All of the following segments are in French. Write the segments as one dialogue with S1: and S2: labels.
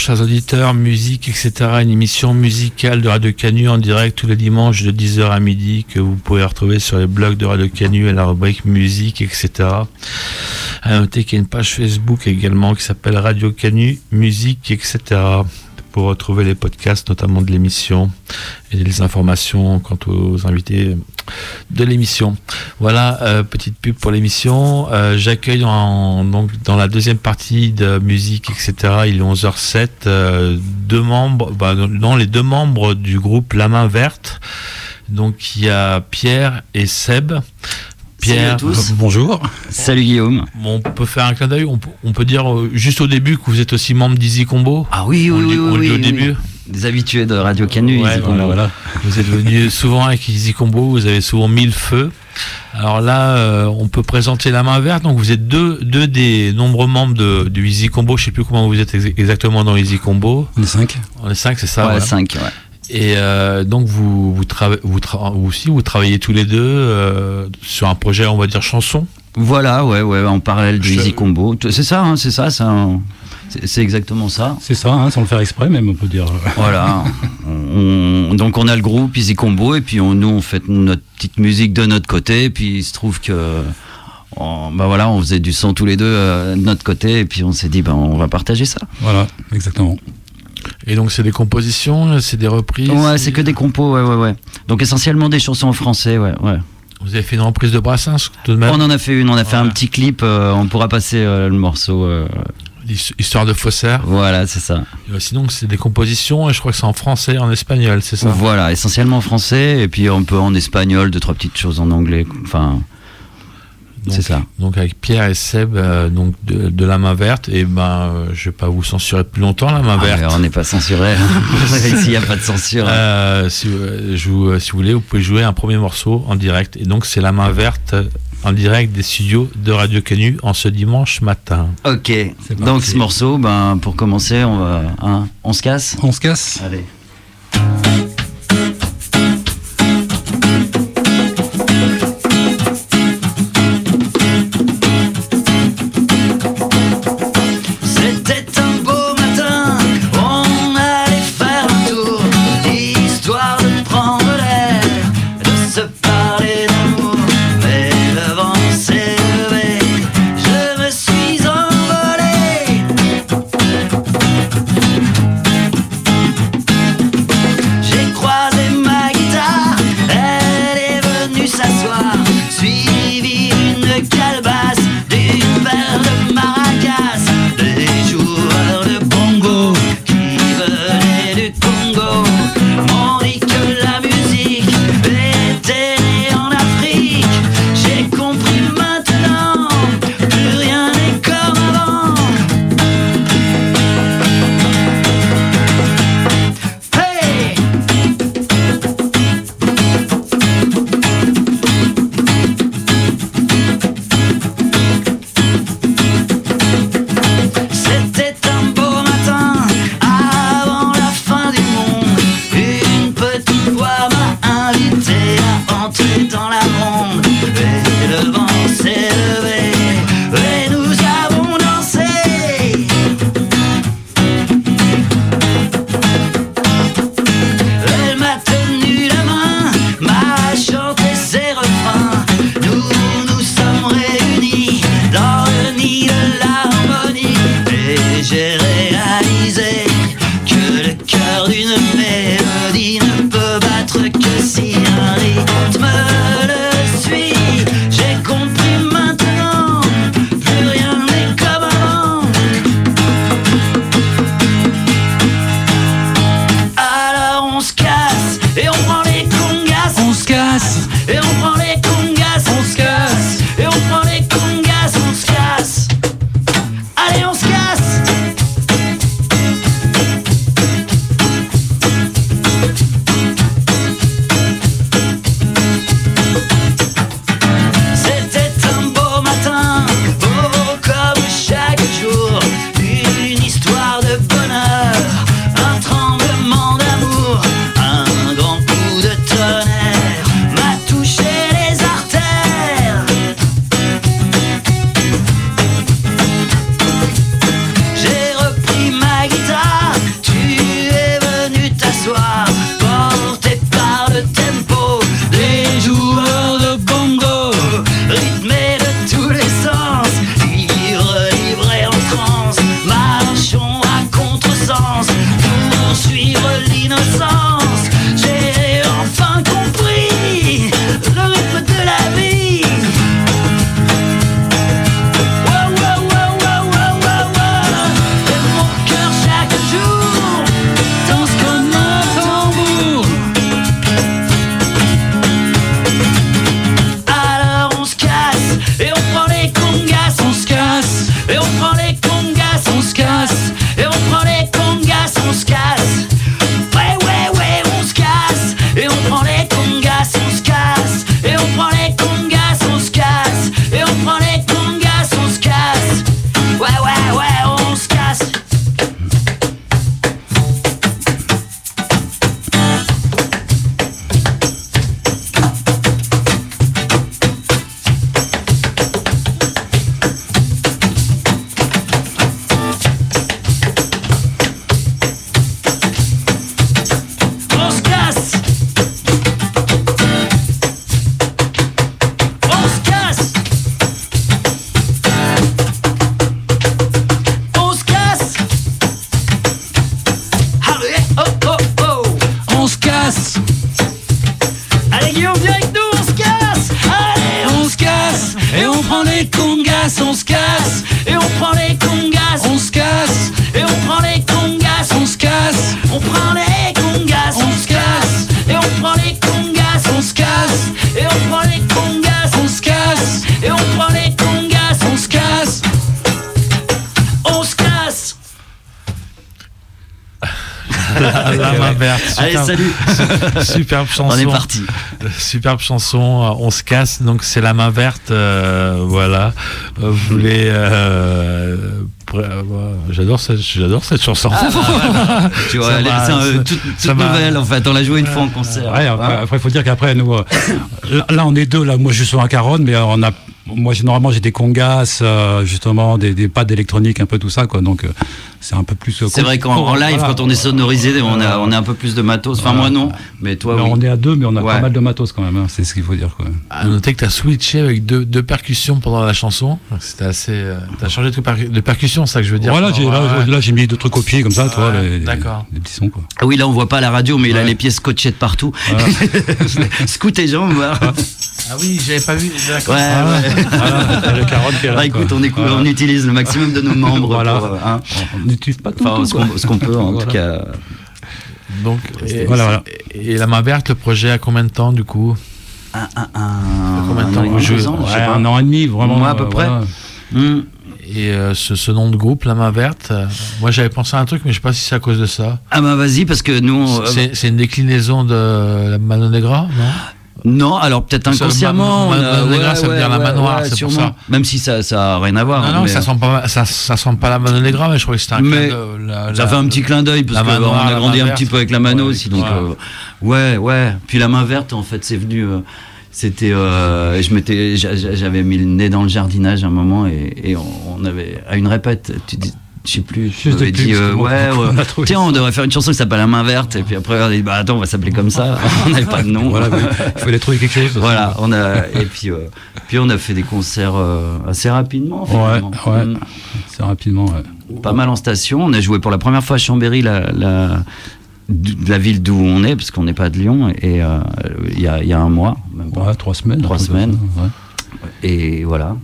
S1: Chers auditeurs, musique, etc. Une émission musicale de Radio Canu en direct tous les dimanches de 10h à midi que vous pouvez retrouver sur les blogs de Radio Canu et la rubrique musique, etc. À noter qu'il y a une page Facebook également qui s'appelle Radio Canu, musique, etc pour retrouver les podcasts, notamment de l'émission et les informations quant aux invités de l'émission. Voilà, euh, petite pub pour l'émission. Euh, j'accueille donc dans la deuxième partie de musique, etc. Il est 11h07. Euh, deux membres, bah, les deux membres du groupe La Main Verte. Donc il y a Pierre et Seb.
S2: Pierre, tous.
S3: bonjour.
S2: Salut Guillaume.
S1: on peut faire un clin d'œil. On, peut dire euh, juste au début que vous êtes aussi membre d'Easy Combo.
S2: Ah oui, oui, oui, oui,
S1: au début.
S2: Des habitués de Radio Canu, Easy Combo.
S1: Voilà. Vous êtes venu souvent avec Easy Combo. Vous avez souvent mis le feu. Alors là, euh, on peut présenter la main verte. Donc vous êtes deux, deux des nombreux membres de, du Easy Combo. Je sais plus comment vous êtes exactement dans Easy Combo.
S3: On est cinq.
S1: On est cinq, c'est ça.
S2: Ouais, cinq. Ouais.
S1: Et euh, donc vous vous, vous, aussi vous travaillez tous les deux euh, sur un projet on va dire chanson?
S2: Voilà ouais ouais en parallèle du Easy Combo. C'est ça hein, c'est ça c'est exactement ça.
S3: C'est ça hein, sans le faire exprès même on peut dire.
S2: Voilà. donc on a le groupe Easy Combo et puis on, nous on fait notre petite musique de notre côté et puis il se trouve que on, bah voilà, on faisait du son tous les deux euh, de notre côté et puis on s'est dit ben on va partager ça.
S3: Voilà, exactement.
S1: Et donc c'est des compositions, c'est des reprises
S2: Ouais, c'est que des compos, ouais, ouais, ouais. Donc essentiellement des chansons en français, ouais, ouais.
S1: Vous avez fait une reprise de Brassens tout de même
S2: On en a fait une, on a fait un petit clip, euh, on pourra passer euh, le morceau. Euh.
S1: Histoire de faussaire.
S2: Voilà, c'est ça.
S1: sinon, c'est des compositions et je crois que c'est en français en espagnol, c'est ça?
S2: Voilà, essentiellement en français et puis un peu en espagnol, deux, trois petites choses en anglais. Enfin, c'est ça.
S1: Donc avec Pierre et Seb, euh, donc de, la main verte, et ben euh, je vais pas vous censurer plus longtemps la main ah, verte.
S2: on n'est pas censuré. Hein. Ici il n'y a pas de censure.
S1: Euh, si, si, vous voulez, vous pouvez jouer un premier morceau en direct. Et donc c'est la main verte en direct des studios de Radio Canu en ce dimanche matin.
S2: Ok. Donc ce morceau, ben pour commencer, on va, hein, on se casse?
S3: On se casse.
S2: Allez. Et on prend les congas, on se casse. Allez,
S1: Superbe-
S2: salut.
S1: Superbe chanson.
S2: On est parti.
S1: Superbe chanson. euh, On se casse. Donc c'est la main verte. euh, voilà. Euh, Vous voulez. euh, euh, j'adore cette, j'adore cette chanson.
S2: Tu vois,
S1: Ça
S2: elle est-
S1: va,
S2: c'est
S1: ça-
S2: toute, toute nouvelle en fait. On l'a joué une fois en concert.
S3: Ouais, après,
S2: Hein
S3: après, il faut dire qu'après, nous, euh, là, on est deux. Là, moi, je suis sur un caronne, mais on a, moi, normalement, j'ai des congas, euh, justement, des, des pads d'électronique, un peu tout ça, quoi. Donc, euh, c'est un peu plus. euh,
S2: C'est vrai qu'en en live,
S3: voilà.
S2: quand on est sonorisé, on a, on a un peu plus de matos. Enfin, moi non, mais toi,
S3: Mais
S2: oui.
S3: On est à deux, mais on a
S2: Ouais.
S3: pas mal de matos quand même. hein, c'est ce qu'il faut dire, quoi.
S1: À noter que tu as switché avec deux, deux percussions pendant la chanson. C'était assez. euh, T'as changé de, per- de percussion, c'est ça que je veux dire.
S3: Voilà, là,
S1: Ouais, ouais.
S3: là, j'ai mis deux trucs au pied comme ça, tu
S1: Ouais,
S3: les-
S1: d'accord.
S3: les petits sons, quoi.
S2: Ah oui, là, on voit pas la radio, mais il a les pieds scotchés de partout. Scoot et jambes, voilà.
S1: Ah oui, j'avais pas vu. D'accord.
S3: Voilà. le qui est là.
S2: Bah, écoute, on, écoute,
S3: Voilà.
S2: on utilise le maximum de nos membres.
S3: Voilà.
S2: pour, euh, hein.
S3: On n'utilise pas tout.
S2: Enfin,
S3: tout,
S2: ce qu'on ce qu'on peut, en
S3: Voilà.
S2: tout cas.
S1: Donc, et,
S3: Voilà, voilà.
S1: et la main verte, le projet a combien de temps du coup
S2: Un, un, un,
S1: combien de temps
S2: un an et demi,
S1: jouez
S2: deux ans, je sais
S3: Ouais,
S2: pas.
S3: un an et demi, vraiment.
S2: Moi, à peu
S3: euh,
S2: près.
S3: voilà.
S2: Hmm.
S1: Et euh, ce, ce nom de groupe, La Main Verte, euh, moi j'avais pensé à un truc, mais je sais pas si c'est à cause de ça.
S2: Ah bah vas-y, parce que nous... on-
S1: C'est c'est une déclinaison de la Mano Negra, non?
S2: Non, alors peut-être inconsciemment.
S1: ma-
S2: on
S1: ma-
S2: a-
S1: ma- Negra, ça veut dire la main noire, c'est pour ça.
S2: Même si ça ça a rien à voir.
S1: Non, non,
S2: mais-
S1: ça sent pas, ça, ça sent pas la Mano Negra, mais je crois que c'était un
S2: Mais
S1: clin d'œil, la-
S2: Ça
S1: la-
S2: fait un petit clin d'œil parce
S1: la
S2: qu'on a
S1: la
S2: grandi un petit peu avec la mano aussi, donc
S1: ouais.
S2: euh, ouais, ouais. Puis la main verte, en fait, c'est venu. euh, c'était, euh, je m'étais, j'a- j'a- j'avais mis le nez dans le jardinage à un moment et, et on, on avait à une répète, tu dis, je sais plus, je m'avais dit euh, ouais,
S3: on
S2: tiens, on devrait faire une chanson qui s'appelle La main verte et puis après on a dit bah attends, on va s'appeler comme ça. on n'avait pas de nom.
S3: Voilà, il fallait trouver quelque chose.
S2: Voilà, on a et puis euh, puis on a fait des concerts euh, assez rapidement.
S3: Ouais,
S2: finalement.
S3: ouais.
S2: Mm
S3: C'est rapidement, ouais.
S2: pas mal en station. On a joué pour la première fois à Chambéry, la, la, ville d'où on est, parce qu'on n'est pas de Lyon, et il y, a, y a un mois, même.
S3: Ouais, trois semaines.
S2: Trois semaines.
S3: ouais.
S2: Et voilà.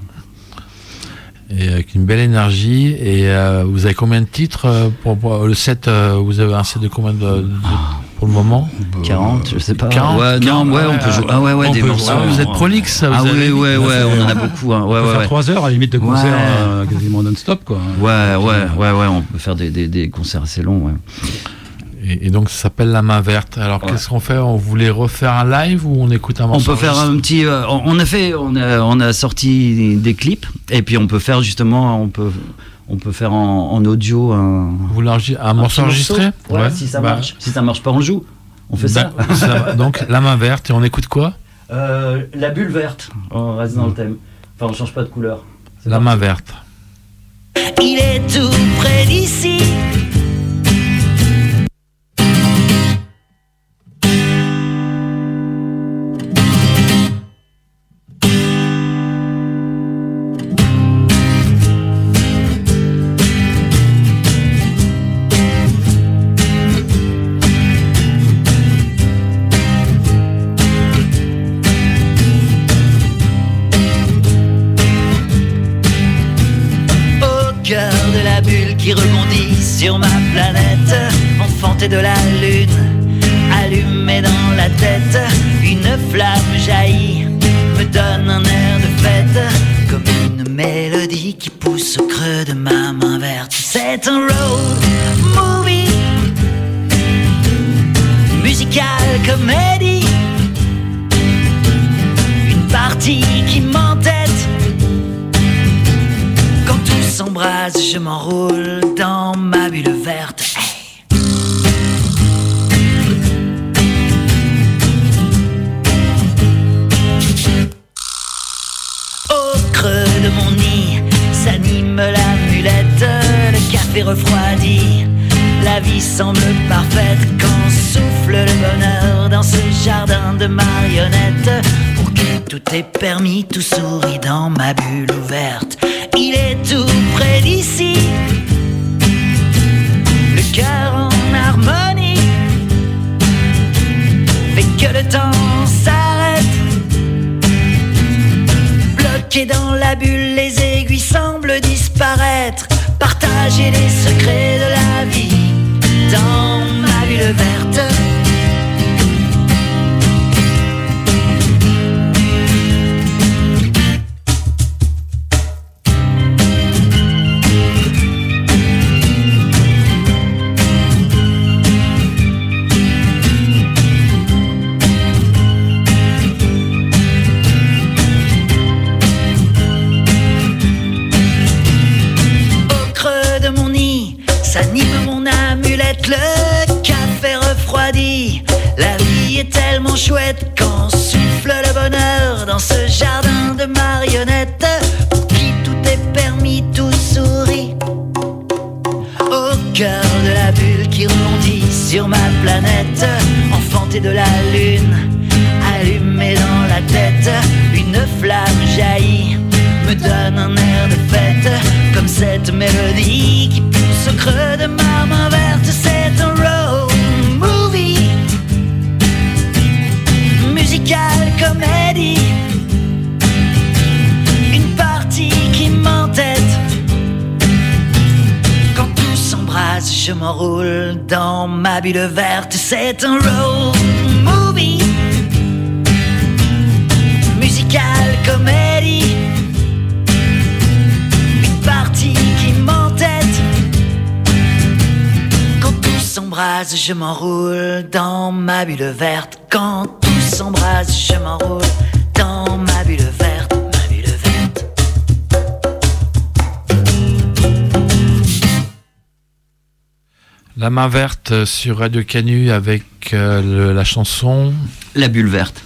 S1: Et avec une belle énergie. Et euh, vous avez combien de titres euh, pour, pour le set euh, Vous avez un set de combien de, de- pour le moment?
S2: 40, je sais pas.
S1: 40,
S2: ouais, non,
S1: 40,
S2: ouais, on
S1: ouais,
S2: peut jouer. Ah ouais, ouais, des morceaux.
S3: jouer.
S1: Ah, Vous êtes prolixe, ça,
S2: Ah
S1: vous avez
S2: oui, ouais,
S1: dit.
S2: ouais, on en a beaucoup. hein. Ouais,
S3: On peut
S2: ouais,
S3: faire
S2: ouais.
S3: trois heures à la limite de concert
S2: Ouais.
S3: euh, quasiment non-stop, quoi.
S2: Ouais, ouais, ouais, ouais, on peut faire des, des, des concerts assez longs, ouais.
S1: Et, et donc ça s'appelle La Main Verte. Alors
S2: Ouais.
S1: qu'est-ce qu'on fait? On voulait refaire un live ou on écoute un
S2: On
S1: morceau
S2: peut faire un petit. euh, on on a fait, on a, on a sorti des clips et puis on peut faire justement, on peut, on peut faire en, en audio un,
S1: Vous un,
S2: un
S1: morceau enregistré?
S2: Ouais,
S1: Ouais.
S2: si ça
S1: Bah,
S2: marche. Si ça marche pas, on joue. On fait ça.
S1: bah, ça- donc La Main Verte et on écoute quoi?
S2: Euh, la bulle verte. On reste dans le thème. Enfin, on change pas de couleur.
S1: La
S2: parti.
S1: Main Verte.
S4: Il est tout près d'ici. S'embrase, je m'enroule dans ma bulle verte. Au creux de mon nid s'anime la mulette, le café refroidi. La vie semble parfaite quand souffle le bonheur dans ce jardin de marionnettes. Tout est permis, tout sourit dans ma bulle ouverte. Il est tout près d'ici. Le cœur en harmonie. Fait que le temps s'arrête. Bloqué dans la bulle, les aiguilles semblent disparaître. Partager les secrets de la vie dans ma bulle verte. Tellement chouette quand souffle le bonheur dans ce jardin de marionnettes. Pour qui tout est permis, tout sourit. Au cœur de la bulle qui rebondit sur ma planète, enfantée de la lune, allumée dans la tête, une flamme jaillit, me donne un air de fête, comme cette mélodie qui pousse au creux de ma main verte, c'est un road musical comédie, une partie qui m'entête. Quand tout s'embrase, je m'enroule dans ma bulle verte. C'est un road movie, musical comédie. Une partie qui m'entête. Quand tout s'embrase, je m'enroule dans ma bulle verte. Quand s'embrase, je m'enroule dans ma bulle verte. Ma bulle verte.
S1: La main verte sur Radio Canu avec euh, le- la chanson.
S2: La bulle verte.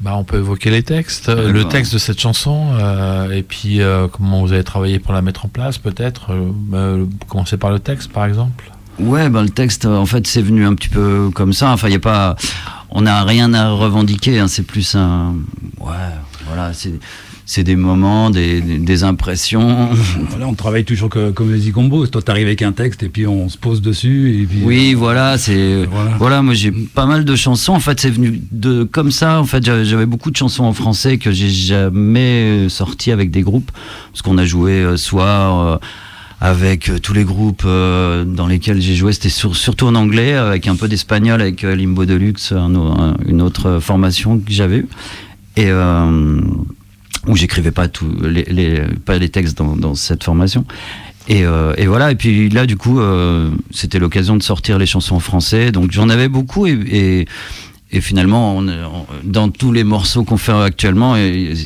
S1: Bah, on peut évoquer les textes, euh,
S2: D'accord.
S1: le texte de cette chanson, euh, et puis euh, comment vous avez travaillé pour la mettre en place, peut-être. Euh, euh, commencer par le texte, par exemple.
S2: Ouais, ben le texte, euh, en fait, c'est venu un petit peu comme ça. Enfin, il a pas, on n'a rien à revendiquer. hein, c'est plus un, ouais, voilà, c'est, c'est des moments, des, des, des impressions.
S3: Voilà, on travaille toujours que, comme les combo. Toi, t'arrives avec un texte et puis on se pose dessus. Et puis,
S2: Oui,
S3: euh,
S2: voilà, c'est,
S3: Voilà.
S2: voilà. moi j'ai pas mal de chansons. En fait, c'est venu de comme ça. En fait, j'avais beaucoup de chansons en français que j'ai jamais sorties avec des groupes, parce qu'on a joué euh, soit euh, avec euh, tous les groupes euh, dans lesquels j'ai joué, c'était sur- surtout en anglais, avec un peu d'espagnol, avec euh, Limbo Deluxe, un une autre formation que j'avais eue. Et où j'écrivais pas les, pas les textes dans, cette formation. Et, voilà. Et puis là, du coup, c'était l'occasion de sortir les chansons en français. Donc j'en avais beaucoup et, et finalement, on, on- dans tous les morceaux qu'on fait actuellement,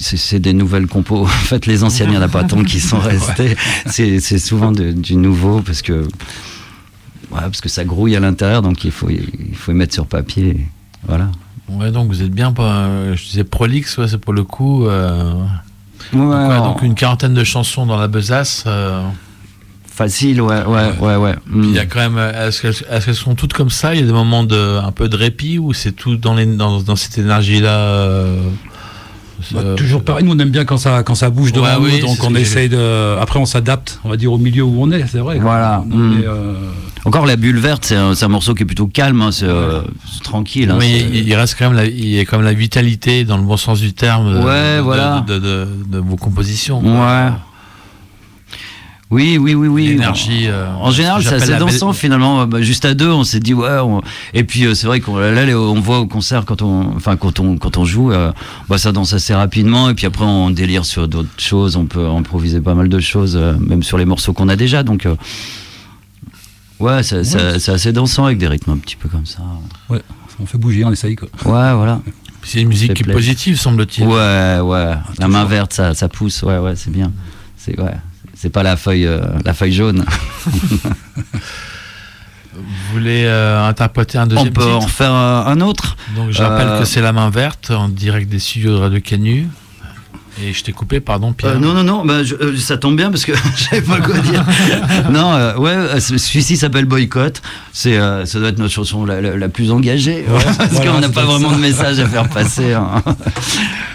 S2: c'est des nouvelles compos. En fait, les anciennes, il n'y en a pas tant qui sont restés. C'est c'est souvent de- du nouveau parce que, ouais, parce que ça grouille à l'intérieur, donc il faut, il faut y mettre sur papier. Voilà.
S1: Ouais, donc vous êtes bien, je disais prolixe, ouais, c'est pour le coup. euh,
S2: Ouais,
S1: ouais, donc une quarantaine de chansons dans la besace. euh,
S2: Facile, ouais, ouais, ouais, ouais.
S1: Il y a
S2: Mm.
S1: quand même, est-ce qu'elles sont toutes comme ça? Il y a des moments de un peu de répit ou c'est tout dans, les, dans, dans cette énergie-là euh,
S3: Bah,
S1: euh,
S3: toujours pareil, nous on aime bien quand ça, quand ça bouge devant
S1: Ouais,
S3: nous,
S1: oui,
S3: donc on essaye de. Après on s'adapte, on va dire au milieu où on est, c'est vrai.
S2: Voilà.
S3: Mais,
S2: Mm.
S3: euh,
S2: Encore la bulle verte, c'est un, morceau qui est plutôt calme, hein, c'est euh, tranquille. hein,
S1: Mais
S2: c'est-
S1: il, il reste quand même la, il y a quand même la vitalité dans le bon sens du terme de,
S2: Ouais,
S1: de-
S2: voilà.
S1: de, de- de vos compositions.
S2: Ouais. Oui, oui, oui, oui.
S1: L'énergie, euh,
S2: en général, c'est assez dansant
S1: belle-
S2: finalement. Bah, juste à deux, on s'est dit ouais. on- Et puis euh, c'est vrai qu'on là, on voit au concert quand on, enfin quand on quand on joue, euh, bah, ça danse assez rapidement. Et puis après, on délire sur d'autres choses. On peut improviser pas mal de choses, euh, même sur les morceaux qu'on a déjà. Donc euh, ouais, c'est assez dansant avec des rythmes un petit peu comme ça.
S3: ouais, on fait bouger, on essaye quoi.
S2: Ouais, voilà.
S1: C'est une musique qui est
S2: plaît.
S1: positive, semble-t-il.
S2: Ouais, ouais. La main verte, ça, ça pousse. Ouais, ouais, c'est bien. C'est ouais. C'est pas la feuille, euh, la feuille jaune.
S1: Vous voulez euh, interpréter un
S2: On
S1: deuxième
S2: peut en faire euh, un autre.
S1: Donc je rappelle que c'est La Main Verte en direct des studios de Radio Canu. Et je t'ai coupé, pardon Pierre.
S2: Non, non, non. Bah, je- ça tombe bien parce que je savais pas quoi dire. non, ouais. Celui-ci s'appelle Boycott. C'est, ça doit être notre chanson la, la- la plus engagée. parce
S3: voilà,
S2: qu'on n'a pas vraiment
S3: ça.
S2: de message à faire passer. hein.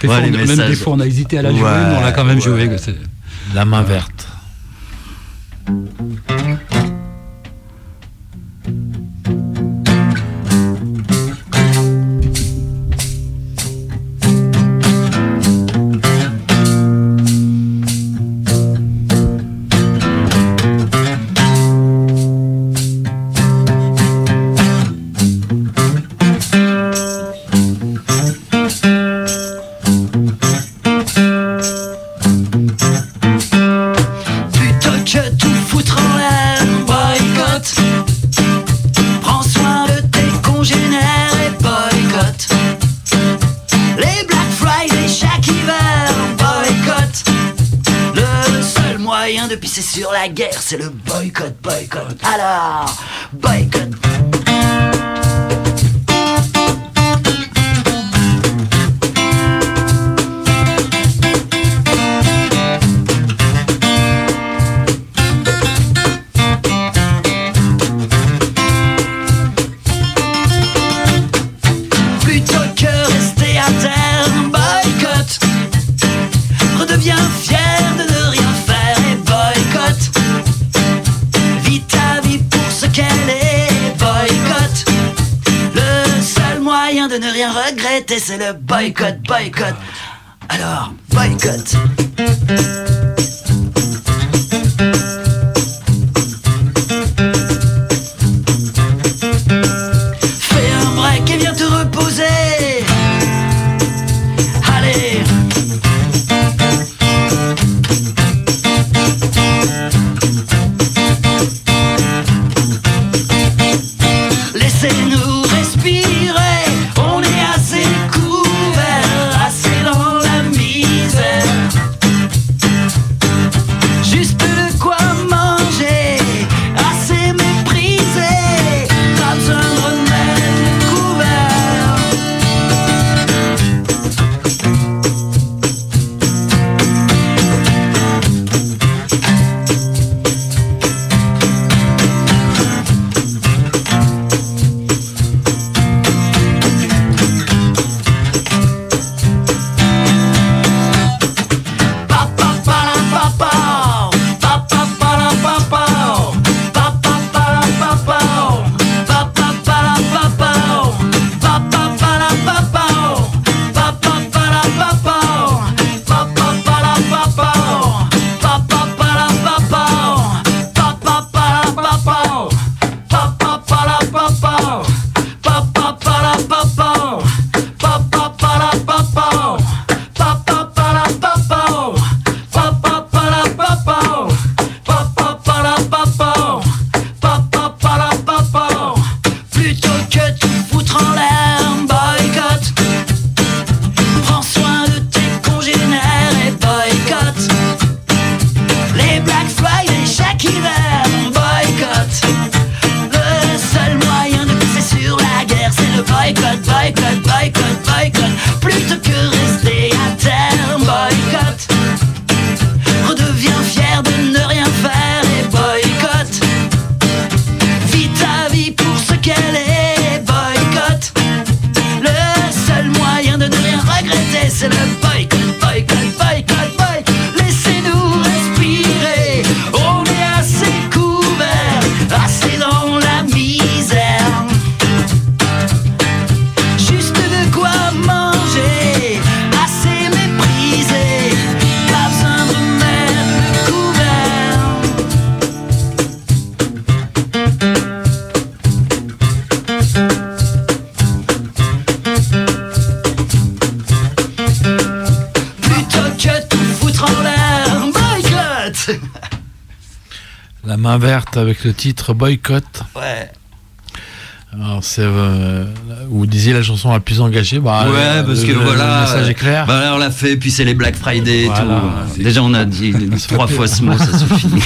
S3: Des fois,
S2: Ouais, les
S3: on- même des fois on a hésité à la jouer, mais on l'a quand même joué.
S1: La Main Verte.
S2: C'est le boycott, boycott. Alors, boycott.
S1: Avec le titre Boycott.
S2: Ouais.
S1: Alors c'est euh, vous disiez la chanson la plus engagée. Bah,
S5: Ouais,
S1: euh,
S5: parce que
S1: le- le
S5: voilà.
S1: message est clair.
S5: Bah, là, on l'a fait, puis c'est les Black Friday et
S1: Voilà.
S5: tout. Déjà, on a dit trois fois ce mot, ça suffit.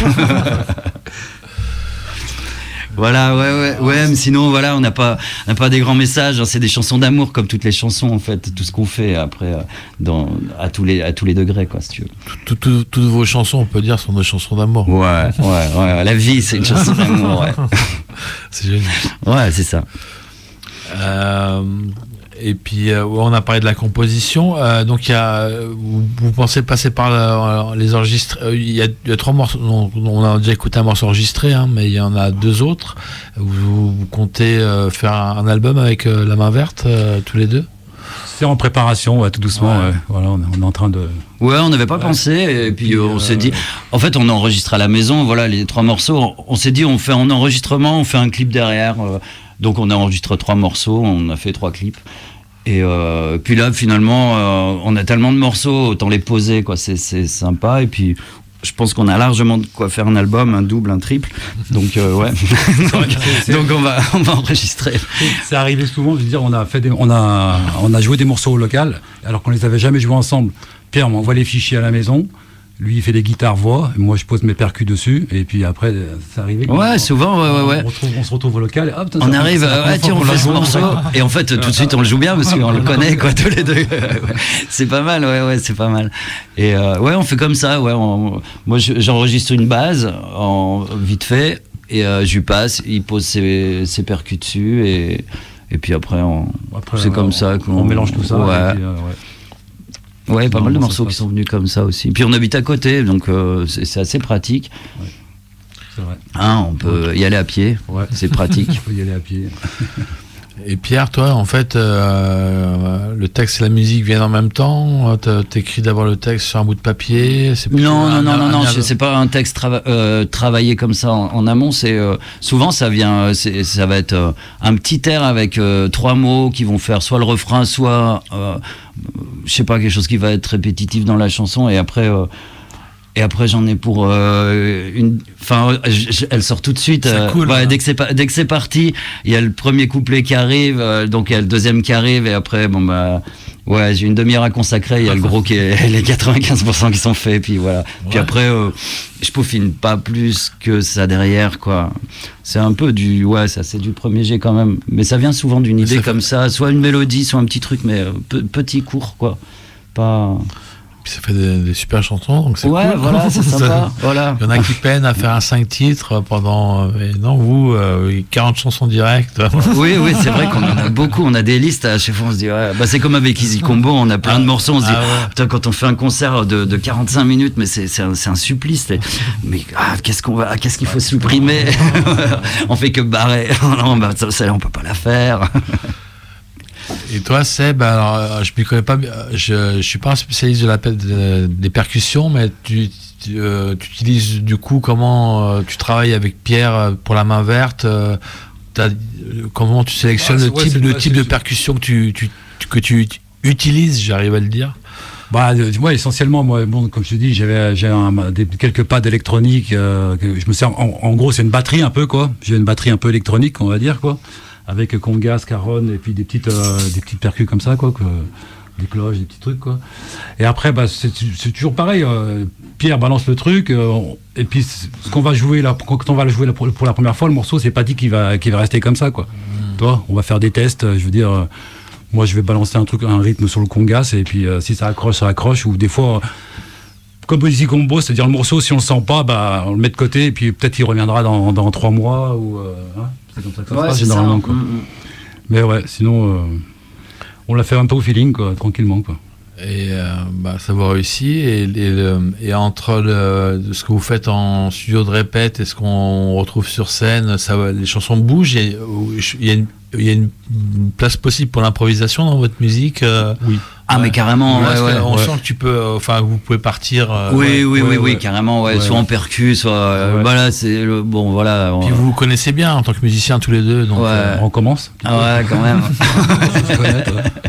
S5: Voilà, ouais, ouais, ouais, mais sinon, voilà, on n'a pas, on pas des grands messages. hein, c'est des chansons d'amour, comme toutes les chansons, en fait, tout ce qu'on fait après, euh, dans, à tous les, à tous les degrés, quoi, si tu veux.
S1: Tout- tout- toutes vos chansons, on peut dire, sont des chansons d'amour.
S5: Ouais, ouais, ouais. La vie, c'est une chanson d'amour, ouais.
S1: C'est génial.
S5: Ouais, c'est ça.
S1: Euh, et puis, euh, on a parlé de la composition. Euh, donc, il y a, vous, vous pensez passer par la- les enregistrés euh, Il y, a, il y a trois morceaux. on a déjà écouté un morceau enregistré, hein, mais il y en a deux autres. Vous, vous comptez euh, faire un, un album avec euh, la main verte, euh, tous les deux?
S3: C'est en préparation, ouais, tout doucement.
S1: Ouais.
S3: ouais. Voilà, on est, on est en train de.
S5: Ouais, on n'avait pas pensé, et puis euh, on s'est dit, en fait, on enregistre à la maison, voilà, les trois morceaux. On s'est dit, on fait en enregistrement, on fait un clip derrière. euh, donc on a enregistré trois morceaux, on a fait trois clips. Et euh, puis là, finalement, euh, on a tellement de morceaux, autant les poser, quoi. C'est c'est sympa. Et puis, je pense qu'on a largement de quoi faire un album, un double, un triple. Donc, euh, ouais. donc, donc on va, on va enregistrer.
S3: C'est arrivé souvent, je veux dire, on a, fait des- on, a, on a joué des morceaux au local, alors qu'on les avait jamais joués ensemble. Pierre m'envoie les fichiers à la maison, Lui, il fait des guitares voix, et moi je pose mes percus dessus, et puis après, ça arrive.
S2: Ouais, souvent, ouais, ouais.
S3: On, retrouve- on se retrouve au local, et hop,
S2: On arrive, ouais, tiens, on fait ce morceau. Et en fait, tout de suite, on le joue bien parce qu'on le connaît, quoi, tous les deux. C'est pas mal, ouais, ouais, c'est pas mal. Et euh, ouais, on fait comme ça, ouais. on- moi, je- j'enregistre une base en vite fait, et euh, je lui passe, il pose ses, ses percus dessus, et, et puis après, on, c'est comme ça qu'on
S3: On mélange tout ça.
S2: Ouais.
S3: et puis, euh, ouais.
S2: Ouais, pas mal de morceaux qui sont venus comme ça aussi. Puis on habite à côté, donc euh, c'est assez pratique.
S3: C'est vrai.
S2: Hein, on peut y aller à pied,
S3: Ouais.
S2: c'est pratique.
S3: Il faut y aller à pied.
S1: Et Pierre, toi, en fait, euh, le texte et la musique viennent en même temps. T'as- T'écris d'abord le texte sur un bout de papier.
S2: Non, non, non, non, non, c'est- pas un texte trava- euh, travaillé comme ça en, en amont. C'est euh, souvent ça vient, euh, ça va être euh, un petit air avec euh, trois mots qui vont faire soit le refrain, soit euh, je sais pas quelque chose qui va être répétitif dans la chanson et après. Et après j'en ai pour euh, une, enfin, elle sort tout de suite.
S1: C'est
S2: euh,
S1: cool,
S2: ouais,
S1: hein.
S2: dès que c'est dès que c'est parti, il y a le premier couplet qui arrive, euh, donc il y a le deuxième qui arrive et après bon bah ouais j'ai une demi-heure à consacrer. Il y a le gros qui est les 95% qui sont faits puis voilà. Puis après euh, je peaufine pas plus que ça derrière quoi. C'est un peu du ouais ça c'est du premier jet quand même, mais ça vient souvent d'une idée
S1: ça fait-
S2: comme ça, soit une mélodie, soit un petit truc mais euh, pe- petit court quoi. Pas
S1: ça fait des, des super chansons, donc c'est
S2: ouais
S1: cool.
S2: voilà c'est
S1: Ça-
S2: sympa voilà.
S1: Il y en a qui peinent à faire un 5 titres pendant. euh, non, vous, euh, 40 chansons directes.
S2: Oui, oui, c'est vrai qu'on en a beaucoup. On a des listes à chaque fois. On se dit, ouais, bah, c'est comme avec Easy Combo, on a plein de morceaux. On se dit,
S1: Ah ouais.
S2: putain, quand on fait un concert de, de 45 minutes, mais c'est, un, supplice. Mais ah, qu'est-ce qu'on va, qu'est-ce qu'il faut supprimer? On fait que barrer. non, bah, ça, on peut pas la faire.
S1: Et toi, Seb, alors, euh, je ne connais pas, bien, euh, je, je suis pas un spécialiste de la, de- des percussions, mais tu, tu, euh, utilises du coup comment euh, tu travailles avec Pierre pour la main verte. comment tu sélectionnes
S3: Ouais,
S1: le
S3: ouais,
S1: type, le
S3: ouais,
S1: type de percussion que tu, que tu utilises, j'arrive à le dire?
S3: Bah, euh, moi, essentiellement, moi, bon, comme je te dis, j'avais, quelques pads électroniques. euh, que je me sers. En, en gros, c'est une batterie un peu, quoi. J'ai une batterie un peu électronique, on va dire, quoi, avec congas, caronne et puis des petites, euh, des petites percus comme ça, quoi, que, des cloches, des petits trucs, quoi. Et après, bah, c'est, toujours pareil. euh, Pierre balance le truc, euh, et puis ce qu'on va jouer là, quand on va le jouer là pour, pour la première fois, le morceau, c'est pas dit qu'il va, qu'il va rester comme ça, quoi. Toi, on va faire des tests. euh, Je veux dire. euh, moi, je vais balancer un truc, un rythme sur le congas, et puis si ça accroche, ça accroche. Ou des fois, comme Easy Combo, c'est-à-dire le morceau, si on le sent pas, bah, on le met de côté, et puis peut-être il reviendra dans, dans trois mois. Ou, euh, hein, c'est comme ça que ça se passe
S2: c'est
S3: généralement.
S2: ça.
S3: quoi.
S2: Mm, mm.
S3: Mais ouais, sinon, euh, on l'a fait un peu au feeling, quoi, tranquillement. Quoi.
S1: Et euh, bah, ça vous réussit. Et, et, le- et entre le, ce que vous faites en studio de répète et ce qu'on retrouve sur scène, ça, va- les chansons bougent. Il y a, il y a une, il y a une place possible pour l'improvisation dans votre musique. euh,
S3: Oui.
S2: Ah, mais carrément,
S1: Parce
S2: ouais,
S1: on
S3: ouais.
S1: sent que tu peux, euh, enfin, vous pouvez partir. euh,
S2: oui,
S1: ouais.
S2: oui,
S3: ouais,
S2: oui, oui, carrément, ouais,
S3: Ouais,
S2: soit en percu, soit. euh,
S3: Ouais.
S2: Voilà, c'est le. Bon, voilà. on-
S1: Puis vous vous connaissez bien en tant que musicien tous les deux. Donc,
S2: Ouais.
S1: euh,
S3: On recommence
S2: Ah ouais, quand même.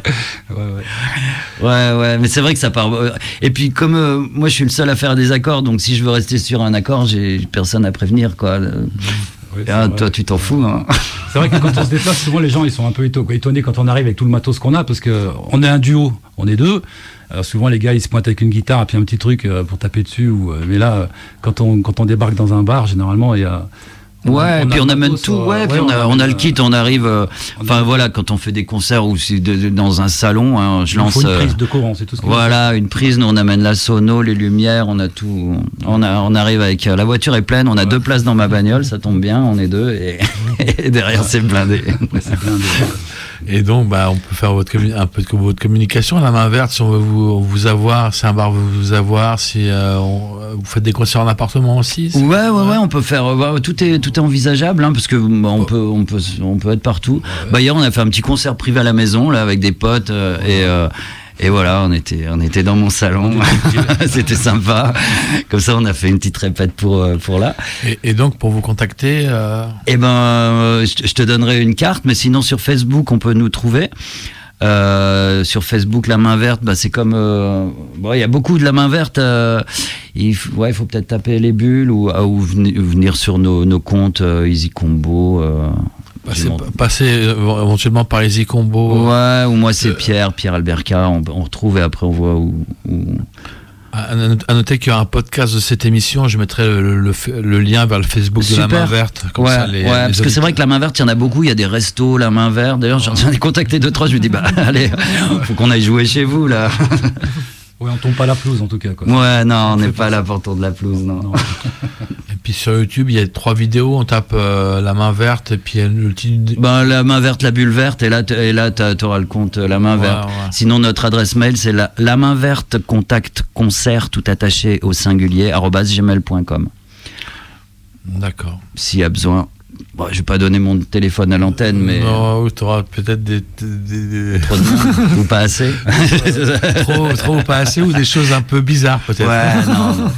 S3: Ouais. Ouais,
S2: mais c'est vrai que ça part. euh, Et puis, comme euh, moi, je suis le seul à faire des accords, donc si je veux rester sur un accord, j'ai personne à prévenir, quoi.
S3: Ouais,
S2: ah, toi, tu t'en fous, hein.
S3: C'est vrai que quand on se déplace, souvent les gens ils sont un peu éto- étonnés quand on arrive avec tout le matos qu'on a parce que on est un duo, on est deux. Alors souvent les gars ils se pointent avec une guitare et puis un petit truc euh, pour taper dessus. Ou, euh, mais là, euh, quand on, quand on débarque dans un bar, généralement il y a.
S2: Ouais, et puis on amène tout,
S3: euh,
S2: ouais, puis on, a, on a le
S3: euh,
S2: kit, on arrive. euh,
S3: on
S2: Enfin voilà, quand on fait des concerts ou dans un salon, hein, je
S3: Il
S2: lance.
S3: faut une prise de courant, c'est tout ce
S2: Voilà, une prise, nous on amène la sono, les lumières, on a tout. On, a, on arrive avec. La voiture est pleine, on a deux places dans ma bagnole, ça tombe bien, on est deux, et, et derrière c'est blindé.
S3: de-
S1: Et donc, bah, on peut faire votre un peu de votre communication à la main verte si on veut vous, vous avoir, si un bar veut vous avoir, si euh, on- euh, vous faites des concerts en appartement aussi.
S2: Ouais, ouais, ouais, on peut faire. ouais, tout est tout est envisageable, hein, parce que bah, on peut on peut on peut être partout. Bah hier on a fait un petit concert privé à la maison là avec des potes euh, et et voilà, on était on était dans mon salon, c'était sympa. Comme ça, on a fait une petite répète pour euh, pour là.
S1: Et, et donc, pour vous contacter, euh,
S2: Eh ben, euh, je te- je te donnerai une carte, mais sinon sur Facebook, on peut nous trouver. Euh, sur Facebook, la main verte, bah, c'est comme. euh, bon, il y a beaucoup de la main verte. euh, il, ouais, faut peut-être taper les bulles ou, ou venir, sur nos, nos comptes Easy Combo.
S1: Passez, euh, éventuellement par Easy Combo.
S2: Ouais, ou moi c'est
S1: Euh,
S2: Pierre, Pierre Alberca. On, on retrouve et après on voit où. où-
S1: À, noter qu'il y a un podcast de cette émission, je mettrai le, lien vers le Facebook de la main verte.
S2: Comme ouais, ouais parce que c'est vrai que la main verte, il y en a beaucoup. Il y a des restos, la main verte. D'ailleurs, j'en ai contacté deux, trois. Je me dis, bah allez, faut qu'on aille jouer chez vous là.
S3: Ouais, on tombe pas la pelouse en tout cas.
S2: Ouais, non, on n'est pas là pour tourner la pelouse, non.
S1: et puis sur YouTube, il y a trois vidéos, on tape euh, la main verte et puis le titre.
S2: Ben, la main verte, la bulle verte, et là, et là tu auras le compte euh, la main verte. Sinon, notre adresse mail, c'est la, la main verte contact concert tout attaché au singulier, gmail.com.
S1: D'accord.
S2: S'il y a besoin. Bon, je vais pas donner mon téléphone à l'antenne, mais.
S1: Non, tu auras peut-être des,
S2: Trop de ou pas assez.
S1: trop, trop ou pas assez, ou des choses un peu bizarres, peut-être.
S2: Ouais, non.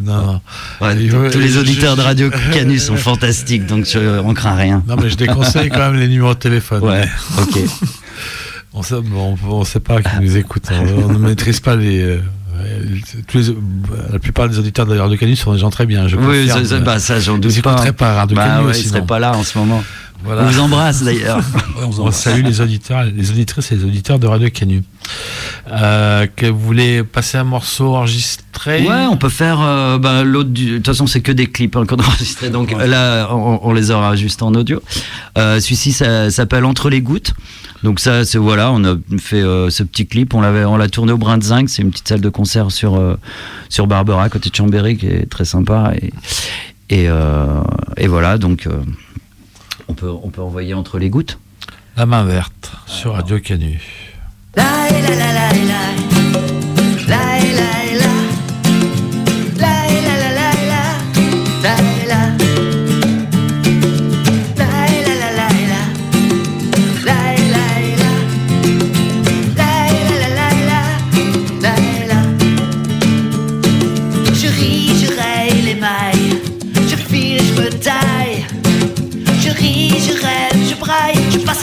S2: non. tous les auditeurs de Radio Canu sont fantastiques, donc je, on craint rien.
S1: Non, mais je déconseille quand même les numéros de téléphone.
S2: Ouais, ok.
S1: on sait, on, sait pas qui nous écoute. Hein. On, ne maîtrise pas les. Euh, la plupart des auditeurs de Radio Canu sont des gens très bien. Je
S2: oui, ça, bah, ça j'en doute pas.
S1: Ils pas Radio bah,
S2: Canu. ils seraient pas là en ce moment. On vous embrasse d'ailleurs.
S1: on, salue les auditeurs, les auditrices et les auditeurs de Radio Canu. Euh, que vous voulez passer un morceau enregistré?
S2: Ouais, on peut faire. Euh, bah, l'autre, de toute façon, c'est que des clips hein, qu'on enregistrés, donc là, on, les aura juste en audio. Euh, celui-ci, ça s'appelle Entre les gouttes. Donc ça, c'est voilà, on a fait euh, ce petit clip, on l'avait, on l'a tourné au Brin de Zinc, c'est une petite salle de concert sur sur Barbara, côté de Chambéry, qui est très sympa et et, et voilà, donc on peut on peut envoyer entre les gouttes.
S1: La main verte sur Radio Canu.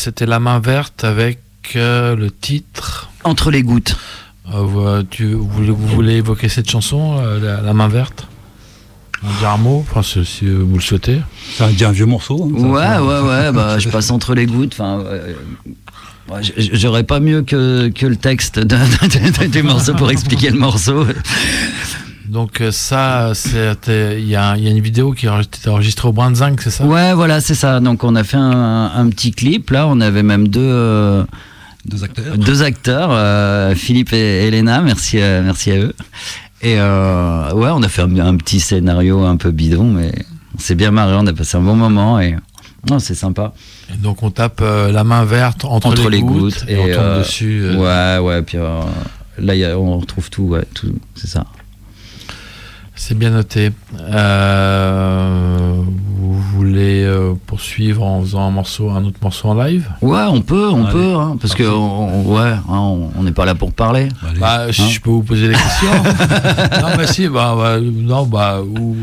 S1: c'était La main verte avec euh, le titre.
S2: Entre les gouttes.
S1: Euh, vous, tu, vous, voulez- vous voulez évoquer cette chanson, euh, la, La main verte? En dire un mot, enfin, si, vous le souhaitez.
S3: C'est un, un vieux morceau. hein, ça.
S2: Ouais, ouais, ouais, bah, je passe entre les gouttes. Enfin, euh, j'aurais pas mieux que, que le texte de- de- de- du morceau pour expliquer le morceau.
S1: Donc euh, ça, c'était- il y, a il y a une vidéo qui a été enregistrée au Zinc, c'est ça?
S2: Ouais, voilà, c'est ça. Donc, on a fait un, un petit clip. Là, on avait même deux, euh,
S3: Deux acteurs.
S2: deux acteurs, euh, Philippe et Elena. Merci, à- merci à eux. Et euh, ouais, on a fait un, un petit scénario un peu bidon, mais on s'est bien marré. On a passé un bon moment et non, c'est sympa.
S1: Et donc on tape euh, la main verte entre,
S2: Entre
S1: les,
S2: les
S1: gouttes,
S2: gouttes
S1: et, on tombe
S2: euh,
S1: dessus. euh,
S2: Ouais, ouais. Puis euh, là, il y a- on retrouve tout. Ouais, tout. C'est ça.
S1: C'est bien noté. Euh, vous voulez euh, poursuivre en faisant un morceau, un autre morceau en live?
S2: Ouais, on peut, on
S3: Allez,
S2: peut, hein, parce que
S3: parti.
S2: on, ouais, hein, on n'est pas là pour parler.
S1: Bah,
S2: Hein
S1: je peux vous poser des questions. non, mais si, bah, bah, non, bah, ou,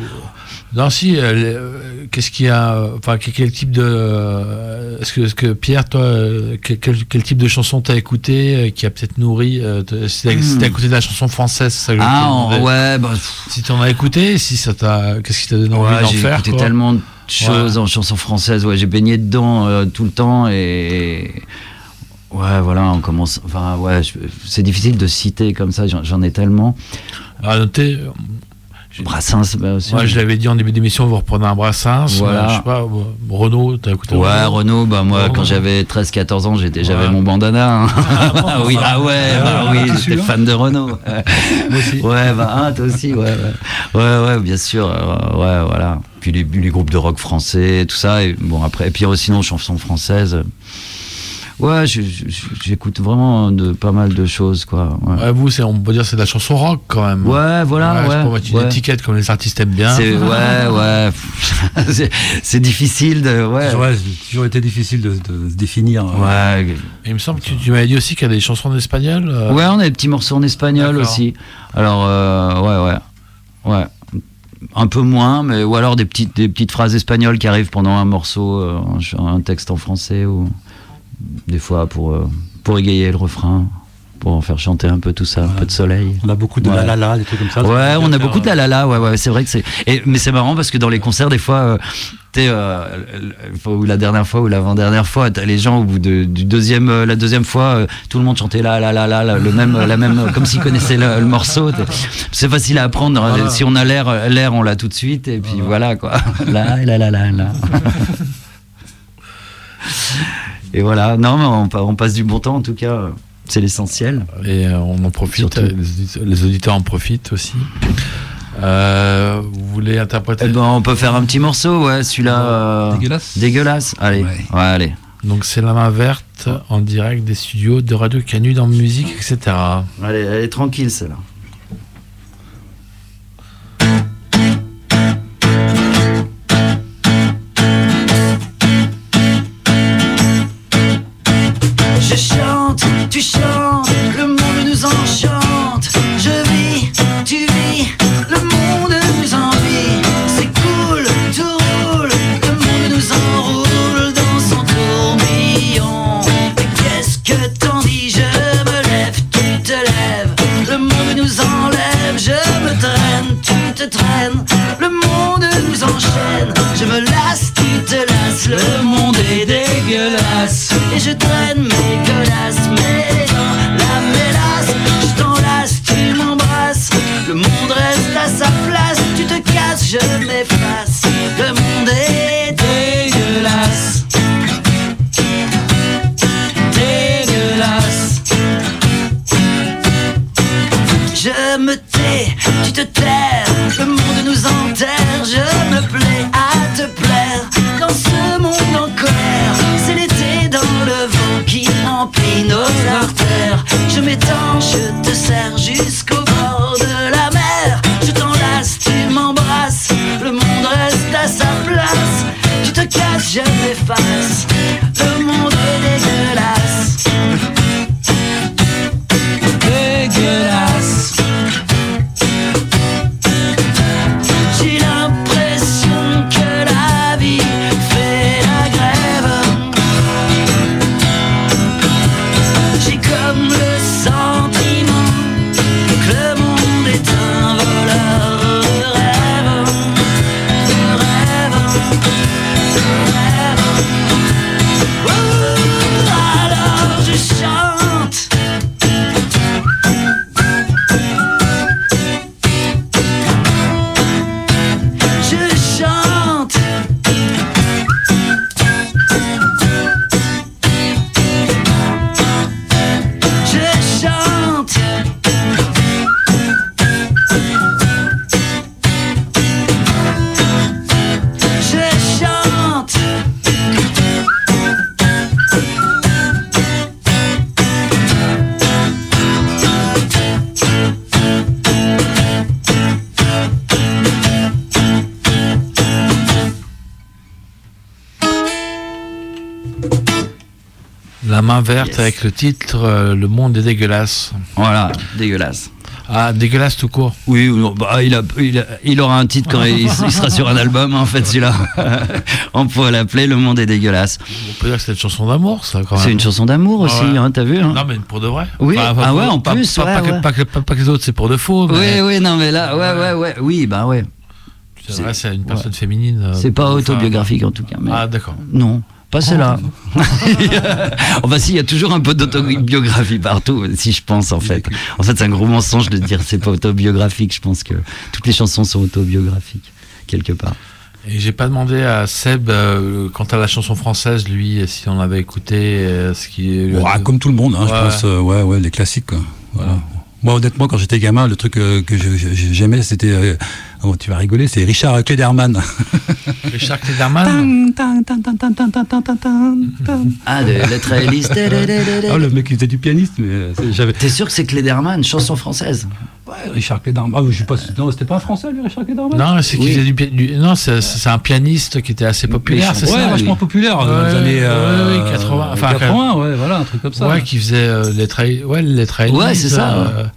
S1: non, si, euh, euh, qu'est-ce qu'il y a, euh, enfin, quel, type de, est-ce que, Pierre, toi, quel, quel- type de chanson t'as écouté qui a peut-être nourri, si t'as
S2: Hmm.
S1: écouté de la chanson française, ça que je
S2: Ah,
S1: demandais.
S2: ouais, bah,
S1: Si t'en as écouté, si ça t'a, qu'est-ce qui t'a donné envie
S2: ouais,
S1: d'en
S2: j'ai
S1: faire,
S2: écouté
S1: quoi
S2: tellement de choses en chanson française. Ouais, j'ai baigné dedans euh, tout le temps et ouais, voilà, on commence. Enfin, ouais, c'est difficile de citer comme ça. J'en ai tellement.
S1: À noter,
S2: Brassens, bah, aussi.
S1: moi, je l'avais dit en début d'émission, vous reprenez un Brassens,
S2: Voilà.
S1: euh, je sais pas, euh, Renaud, t'as écouté
S2: Ouais, Renaud, bah moi, quand j'avais 13-14 ans, j'étais, j'avais
S1: Ouais.
S2: mon bandana. hein. Ah oui, ah ouais, bah oui,
S3: Ah,
S2: j'étais fan de Renaud.
S1: Moi aussi.
S2: Ouais, bah, hein, toi aussi, ouais, ouais. Ouais, ouais, bien sûr, euh, ouais, voilà. Puis les, les groupes de rock français, tout ça, et bon, après, et puis sinon, chansons françaises. Ouais, j'écoute vraiment de pas mal de choses, quoi. Ouais,
S1: Ouais, vous, on peut dire que c'est de la chanson rock quand même.
S2: Ouais, voilà,
S1: c'est
S2: ouais.
S1: pour mettre une
S2: ouais.
S1: étiquette comme les artistes aiment bien.
S2: Ouais, ouais. c'est, difficile de, ouais.
S3: Ouais, c'est toujours été difficile de, de se définir. euh,
S2: Ouais,
S1: Et il me semble que tu, tu m'avais dit aussi qu'il y a des chansons en espagnol. euh,
S2: Ouais, on a des petits morceaux en espagnol aussi. Alors, euh, ouais, ouais. Ouais. Un peu moins, mais ou alors des petites, des petites phrases espagnoles qui arrivent pendant un morceau, euh, un un texte en français, ou des fois pour, euh, pour égayer le refrain, pour en faire chanter un peu tout ça, un peu de soleil.
S3: On a beaucoup de
S2: Ouais.
S3: la la la, des trucs comme ça.
S2: Ouais, on a beaucoup de la la la, ouais, ouais, c'est vrai que c'est. Mais c'est marrant parce que dans les concerts, des fois, euh, tu sais, euh, la dernière fois ou l'avant-dernière fois, les gens au bout de, du deuxième, euh, la deuxième fois, euh, tout le monde chantait la la la la, la, le même, la même, euh, comme s'ils connaissaient le, le morceau. C'est facile à apprendre. hein.
S1: Voilà.
S2: Si on a l'air, euh, l'air, on l'a tout de suite, et puis voilà quoi. La la la la la. Et voilà. Non, mais on, pa- on passe du bon temps en tout cas. C'est l'essentiel.
S1: Et euh, on en profite,
S2: Surtout.
S1: euh, les, auditeurs, les auditeurs en profitent aussi. Euh, vous voulez interpréter?
S2: Eh ben, on peut faire un petit morceau, ouais, celui-là. euh,
S3: Dégueulasse.
S2: Dégueulasse. Allez,
S3: Ouais.
S2: ouais, allez.
S1: Donc c'est la main verte en direct des studios de Radio Canu dans musique, etc.
S2: Allez, elle est tranquille celle-là.
S1: Main verte
S2: Yes.
S1: avec le titre euh, Le monde est dégueulasse.
S2: Voilà, dégueulasse.
S1: Ah, dégueulasse tout court.
S2: Oui, bah, il, a, il, a- il aura un titre quand il, il sera sur un album, en fait, celui-là. On pourrait l'appeler Le monde est dégueulasse.
S1: On peut dire que c'est une chanson d'amour, ça, quand même.
S2: C'est une chanson d'amour aussi,
S1: Ouais.
S2: hein, t'as vu hein
S1: Non, mais pour de vrai.
S2: Oui. Ah ouais, en plus,
S1: Pas,
S2: ouais,
S1: que-
S2: ouais.
S1: pas que, pas, pas que les autres, c'est pour de faux.
S2: Oui,
S1: mais
S2: oui, non, mais là, ouais, ouais, ouais, oui, bah ouais.
S1: C'est une personne féminine. euh,
S2: C'est pas autobiographique en tout cas. Mais...
S1: Ah, d'accord.
S2: Non, pas celle-là. enfin, si, il y a toujours un peu d'autobiographie partout, si je pense, en fait. En fait, c'est un gros mensonge de dire c'est pas autobiographique. Je pense que toutes les chansons sont autobiographiques, quelque part.
S1: Et j'ai pas demandé à Seb, euh, quant à la chanson française, lui, si on avait écouté euh, ce qui
S3: comme tout le monde, hein, je pense, euh, ouais, ouais, les classiques. quoi. Voilà. Moi, honnêtement, quand j'étais gamin, le truc euh, que j'aimais, c'était. Euh, oh, tu vas rigoler, c'est Richard Klederman.
S1: Richard Klederman.
S2: Ah, de lettres à Alice.
S3: Ah, le mec, il était du pianiste, mais euh, j'avais.
S2: T'es sûr que c'est Klederman, chanson française?
S3: Ouais, Richard Klederman. Ah, je sais pas, non, c'était pas un français, lui, Richard Klederman?
S1: Non, c'est
S2: Oui.
S1: du, du- Non, c'est un pianiste qui était assez populaire, c'est
S3: Ouais,
S1: ça
S3: vachement
S2: oui.
S3: populaire dans
S1: Ouais,
S3: les années
S1: ouais,
S3: euh,
S1: ouais, 80, enfin,
S3: 80, ouais, voilà, un truc comme ça.
S1: Ouais, qui faisait euh, les trails. Ouais, les trails.
S2: Ouais, c'est ça,
S1: euh,
S3: Ah,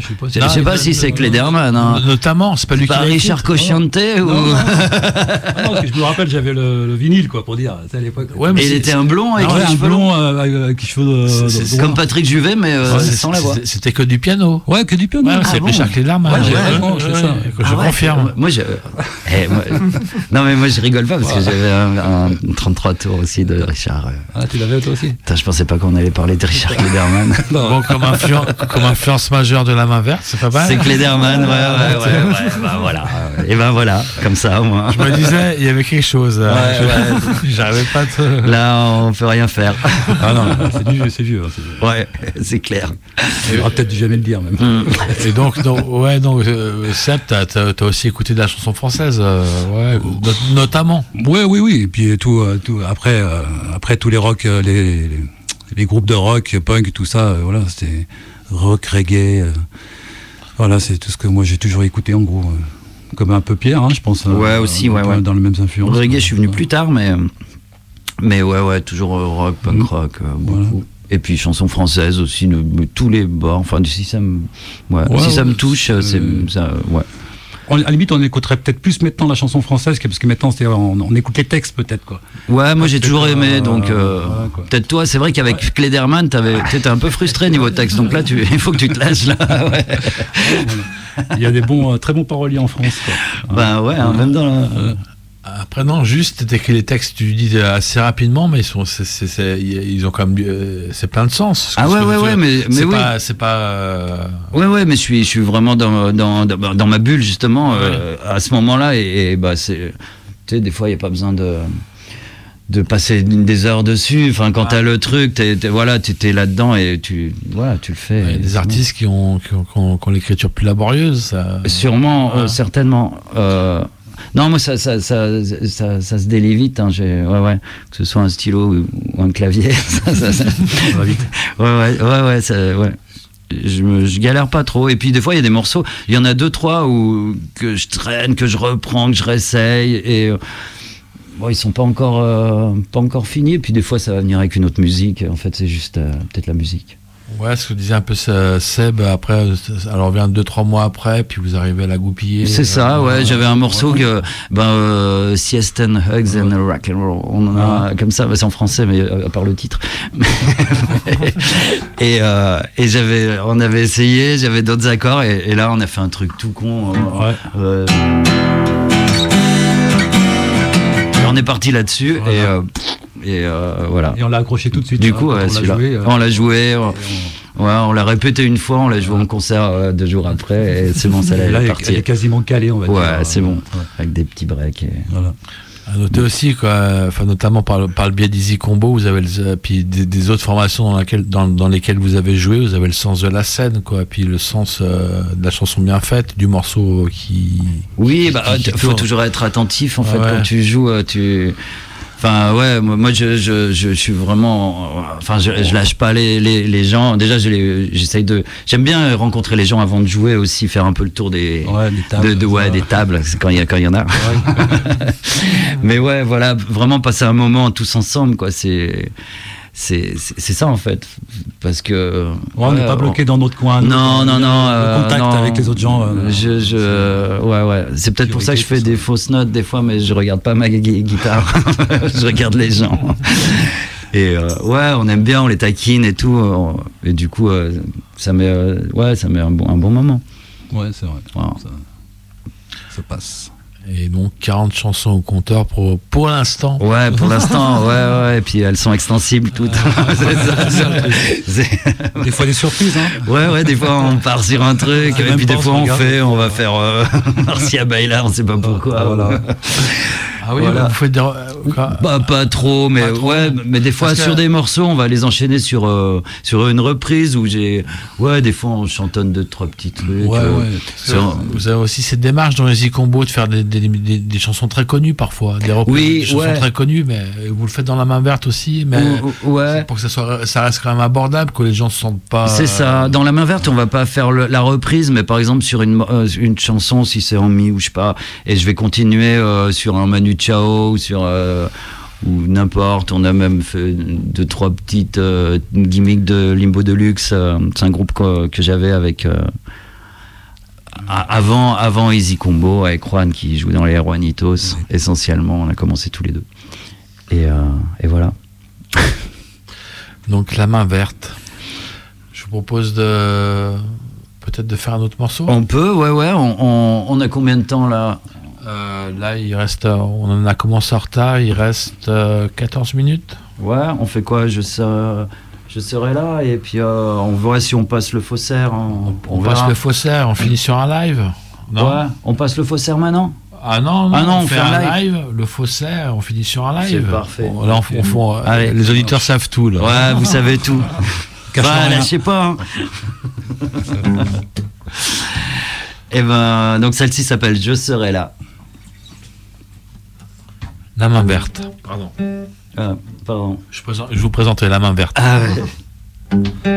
S3: je sais pas si-
S2: Je sais pas si c'est Klederman. Hein.
S1: Notamment, c'est pas lui qui
S2: Pas
S1: l'a.
S2: Richard Cocciante ou...
S3: Non, non. Ah je me rappelle, j'avais le, le vinyle, quoi, pour dire, à l'époque.
S1: Ouais, mais
S2: Et il était un blond avec
S3: Ah ouais,
S2: les
S3: un
S2: cheveux
S3: blond euh, avec avec cheveux.
S2: Comme Patrick Juvet, mais euh, sans la voix.
S1: c'était- que du piano.
S3: Ouais, que du piano.
S1: Ouais,
S3: Ah
S1: c'est
S2: bon
S1: Richard
S3: ouais,
S1: Je
S2: Ah
S1: confirme.
S2: Moi, je... eh, Non, mais moi, je rigole pas parce que j'avais un, un 33 tours aussi de Richard. euh.
S3: Ah, tu l'avais toi aussi
S2: je pensais pas qu'on allait parler de Richard Klederman.
S1: Comme, influen- comme influence majeure de la main verte, c'est pas mal.
S2: C'est Klederman, ouais, ouais, ouais, ouais, bah voilà. Et ben voilà, comme ça, au moins.
S1: Je me disais, il y avait quelque chose. euh,
S2: Ouais,
S1: je- J'arrivais pas à te.
S2: Là, on peut rien faire.
S3: Ah non, c'est vieux, c'est vieux. hein, c'est vieux.
S2: Ouais, c'est clair.
S3: Il aura peut-être jamais le dire, même.
S2: Mm.
S1: Et donc, donc ouais, donc, euh, Seb, t'as as, aussi écouté de la chanson française, euh, ouais, not- notamment.
S3: Ouais, oui, oui. Et puis tout, euh, tout après, euh, après tous les rock, les, les, les groupes de rock, punk, tout ça, euh, voilà, c'était rock, reggae. euh, voilà, c'est tout ce que moi j'ai toujours écouté en gros. euh, comme un peu Pierre, hein, je pense. euh,
S2: Ouais, aussi, ouais, ouais.
S3: Dans les mêmes influences.
S2: Reggae,
S3: quoi.
S2: je suis venu plus tard, mais, mais ouais, ouais, toujours rock, punk
S3: Mm.
S2: rock,
S3: Voilà.
S2: Et puis chansons françaises aussi, de, de tous les bords. Enfin, si ça me, ouais,
S3: Ouais,
S2: si ça me touche,
S3: c'est-
S2: c'est ça, ouais.
S3: On- à la limite, on écouterait peut-être plus maintenant la chanson française, que- parce que maintenant, c'est- on, on écoute les textes peut-être, quoi.
S2: Ouais, moi j'ai toujours aimé,
S3: euh,
S2: donc euh, peut-être toi, c'est vrai qu'avec Klederman, t'avais, t'étais un peu frustré niveau texte, donc là, tu, il faut que tu te lâches là. Ouais.
S3: Il y a des bons, euh, très bons paroliers en France. Quoi.
S2: Bah ouais, hein, même dans la.
S1: Après, non, juste, t'écris les textes, tu dis assez rapidement, mais ils, sont, ils ont quand même. euh, c'est plein de sens.
S2: Ah
S1: que
S2: ouais, ouais, ouais, mais, mais
S1: C'est
S2: oui.
S1: pas. C'est pas euh,
S2: Ouais, ouais, mais je suis, je suis vraiment dans, dans, dans, ma bulle, justement, euh, à ce moment-là. Et, et bah, c'est. Tu sais, des fois, il n'y a pas besoin de de passer des heures dessus. Enfin, quand
S1: Ah.
S2: t'as le truc, t'es, voilà, tu es là-dedans et tu, voilà, tu le fais.
S1: il y a des artistes qui ont, qui ont, qui ont- qui ont l'écriture plus laborieuse. Ça...
S2: Sûrement, euh, certainement. Euh, non, moi, ça, ça, ça, se délie vite. Hein, j'ai, ouais, ouais, que ce soit un stylo ou, un clavier. ça,
S3: va vite.
S2: Ouais, ouais, ouais, ouais, ça- ouais. Je, me, je galère pas trop. Et puis des fois, il y a des morceaux, il y en a deux, trois où, que je traîne, que je reprends, que je réessaye. Et euh, bon, ils sont pas encore, euh, pas encore finis. Et puis des fois, ça va venir avec une autre musique. En fait, c'est juste euh, peut-être la musique.
S1: Ouais, ce que disait un peu Seb, après, euh, alors vient deux, trois mois après, puis vous arrivez à la goupiller.
S2: C'est ça,
S1: euh,
S2: ouais. J'avais un morceau que, ben, euh, Siesta and Hugs and Rock and Roll. On en a comme ça, c'est en français, mais euh, à part le titre. et euh, et j'avais, on avait essayé, j'avais d'autres accords, et, et là, on a fait un truc tout con. euh,
S3: Ouais.
S2: on est parti là-dessus,
S3: Voilà.
S2: et, et euh, voilà.
S3: Et on l'a accroché tout de suite.
S2: Du
S3: hein,
S2: coup,
S3: quand
S2: ouais,
S3: on l'a
S2: celui-là.
S3: joué, euh,
S2: on l'a joué, on,
S3: et on-
S2: ouais, on l'a répété une fois, on l'a joué en concert euh, deux jours après, et c'est bon, ça
S3: là, elle est- elle est quasiment calée, on va dire.
S2: Ouais, c'est bon.
S3: Ouais,
S2: Avec des petits breaks. Et...
S3: voilà.
S1: À noter aussi, quoi, enfin, notamment par le, par le biais d'Easy Combo, vous avez le, puis des, des autres formations dans, laquelle, dans, dans lesquelles vous avez joué, vous avez le sens de la scène, quoi, puis le sens euh, de la chanson bien faite, du morceau qui.
S2: Oui,
S1: qui-
S2: bah, il faut toujours être attentif en fait
S1: Ouais.
S2: quand tu joues. Tu... Enfin, ouais, moi, je, je, je, suis vraiment. Enfin, je, je lâche pas les, les, les gens. Déjà, je j'essaye de. J'aime bien rencontrer les gens avant de jouer aussi, faire un peu le tour des.
S3: Ouais, des tables,
S2: de, de- ouais, des tables, quand il y, a- quand il y en a. Mais ouais, voilà, vraiment passer un moment tous ensemble, quoi. C'est. C'est ça en fait. Parce que.
S3: Ouais, on n'est pas bloqué dans notre coin.
S2: non, non, non.
S3: Le
S2: euh,
S3: contact
S2: non.
S3: avec les autres gens. euh,
S2: je, je, ouais, ouais. C'est peut-être pour ça que je fais des fausses notes des fois, mais je regarde pas ma gui- guitare. je regarde les gens. Et euh, ouais, on aime bien, on les taquine et tout. euh, Et du coup, euh, ça met, euh, ouais, ça met un bon, un bon moment.
S3: Ouais, c'est vrai.
S2: Voilà.
S3: Ça, ça passe.
S1: Et donc 40 chansons au compteur pour, pour l'instant.
S2: Ouais, pour l'instant, ouais, ouais. Et puis elles sont extensibles toutes. C'est ça,
S3: Des fois des surprises, hein.
S2: Ouais, ouais, des fois on part sur un truc,
S3: Ah,
S2: et puis des fois on
S3: regarde.
S2: fait, on va faire euh, Marcia Baila, on sait pas pourquoi.
S3: Voilà.
S1: Ah oui,
S2: Voilà.
S1: vous faites des. euh,
S2: Bah, pas trop, mais
S1: Pas trop.
S2: ouais, mais des fois
S1: Parce que-
S2: sur des morceaux, on va les enchaîner sur euh, sur une reprise où j'ai, ouais, des fois on chantonne deux trois petits trucs.
S3: Ouais,
S2: euh,
S3: ouais.
S2: sur-
S1: Vous avez aussi cette démarche dans les Combo de faire des, des, des- des chansons très connues parfois, des reprises
S2: Oui,
S1: de chansons
S2: ouais.
S1: très connues, mais vous le faites dans la main verte aussi, mais
S2: Ou- ouais.
S1: pour que ça soit, ça reste quand même abordable, que les gens se sentent pas.
S2: C'est ça. Dans la main verte, on va pas faire le- la reprise, mais par exemple sur une, une chanson, si c'est en mi ou je sais pas, et je vais continuer euh, sur un Manu Chao ou sur euh, ou n'importe. On a même fait deux trois petites euh, gimmicks de Limbo Deluxe. euh, c'est un groupe que, que j'avais avec. euh, avant, avant Easy Combo avec Juan qui joue dans les Juanitos essentiellement on a commencé tous les deux et, et voilà
S1: Donc la main verte. Je vous propose de peut-être de faire un autre morceau?
S2: on peut ouais ouais on, on- on a combien de temps là?
S1: Euh, là, il reste, euh, on en a commencé en retard, il reste euh, 14 minutes.
S2: Ouais, on fait quoi? Je, serai, je serai là et puis euh, on voit si on passe le faussaire. hein.
S1: On,
S2: verra.
S1: passe le faussaire, on finit sur un live. Non?
S2: Ouais, on passe le faussaire maintenant?
S1: Ah non, non,
S2: Ah non,
S1: on,
S2: on
S1: fait,
S2: fait un
S1: live. le faussaire, on finit sur un live.
S2: C'est parfait.
S1: Là, on, on euh,
S2: Allez.
S1: les auditeurs savent tout. Là.
S2: Ouais, vous savez tout. Bah,
S3: rien.
S2: lâchez pas. hein. Et ben, donc celle-ci s'appelle Je serai là.
S1: La main verte. Pardon.
S2: Ah, pardon.
S1: Je, présente- je vous présenterai la main verte.
S2: Ah ouais.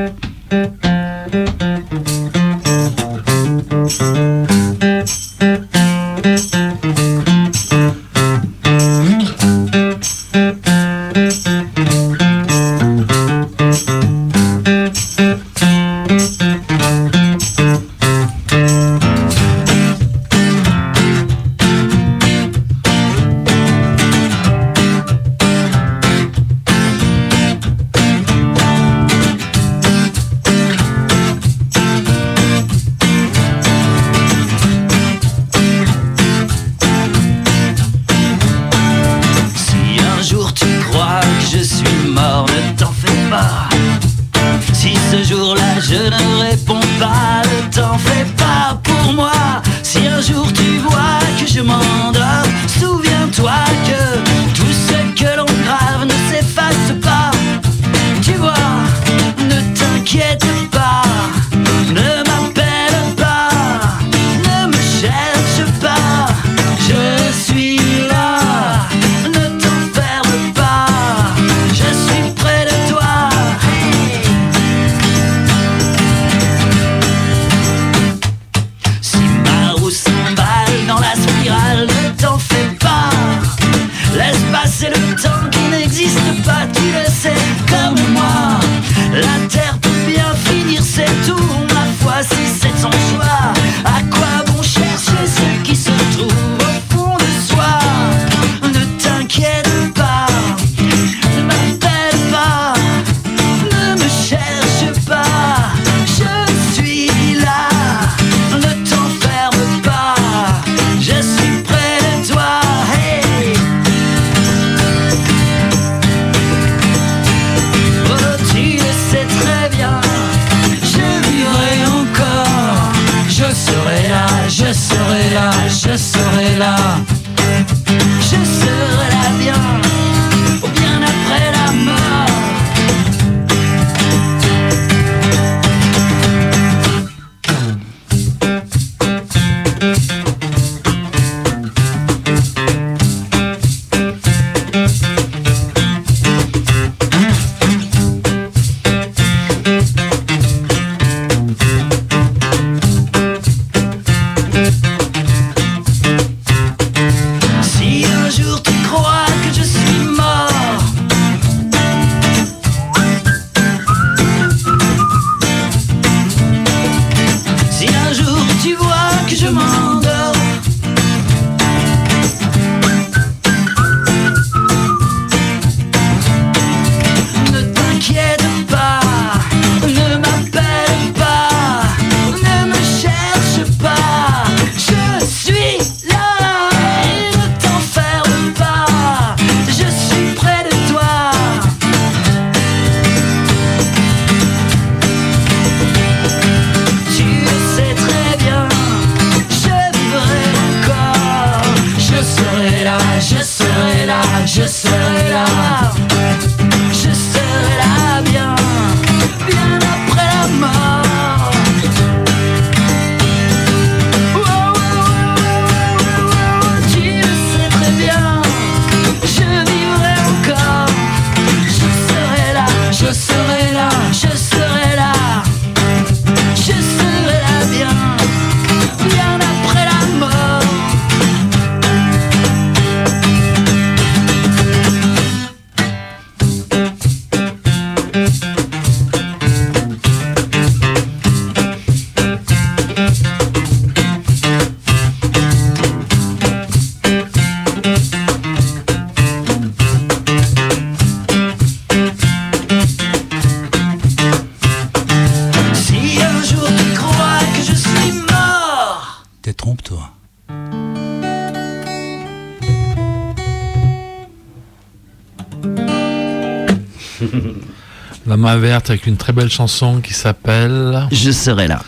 S1: Main verte avec une très belle chanson qui s'appelle.
S6: Je serai là.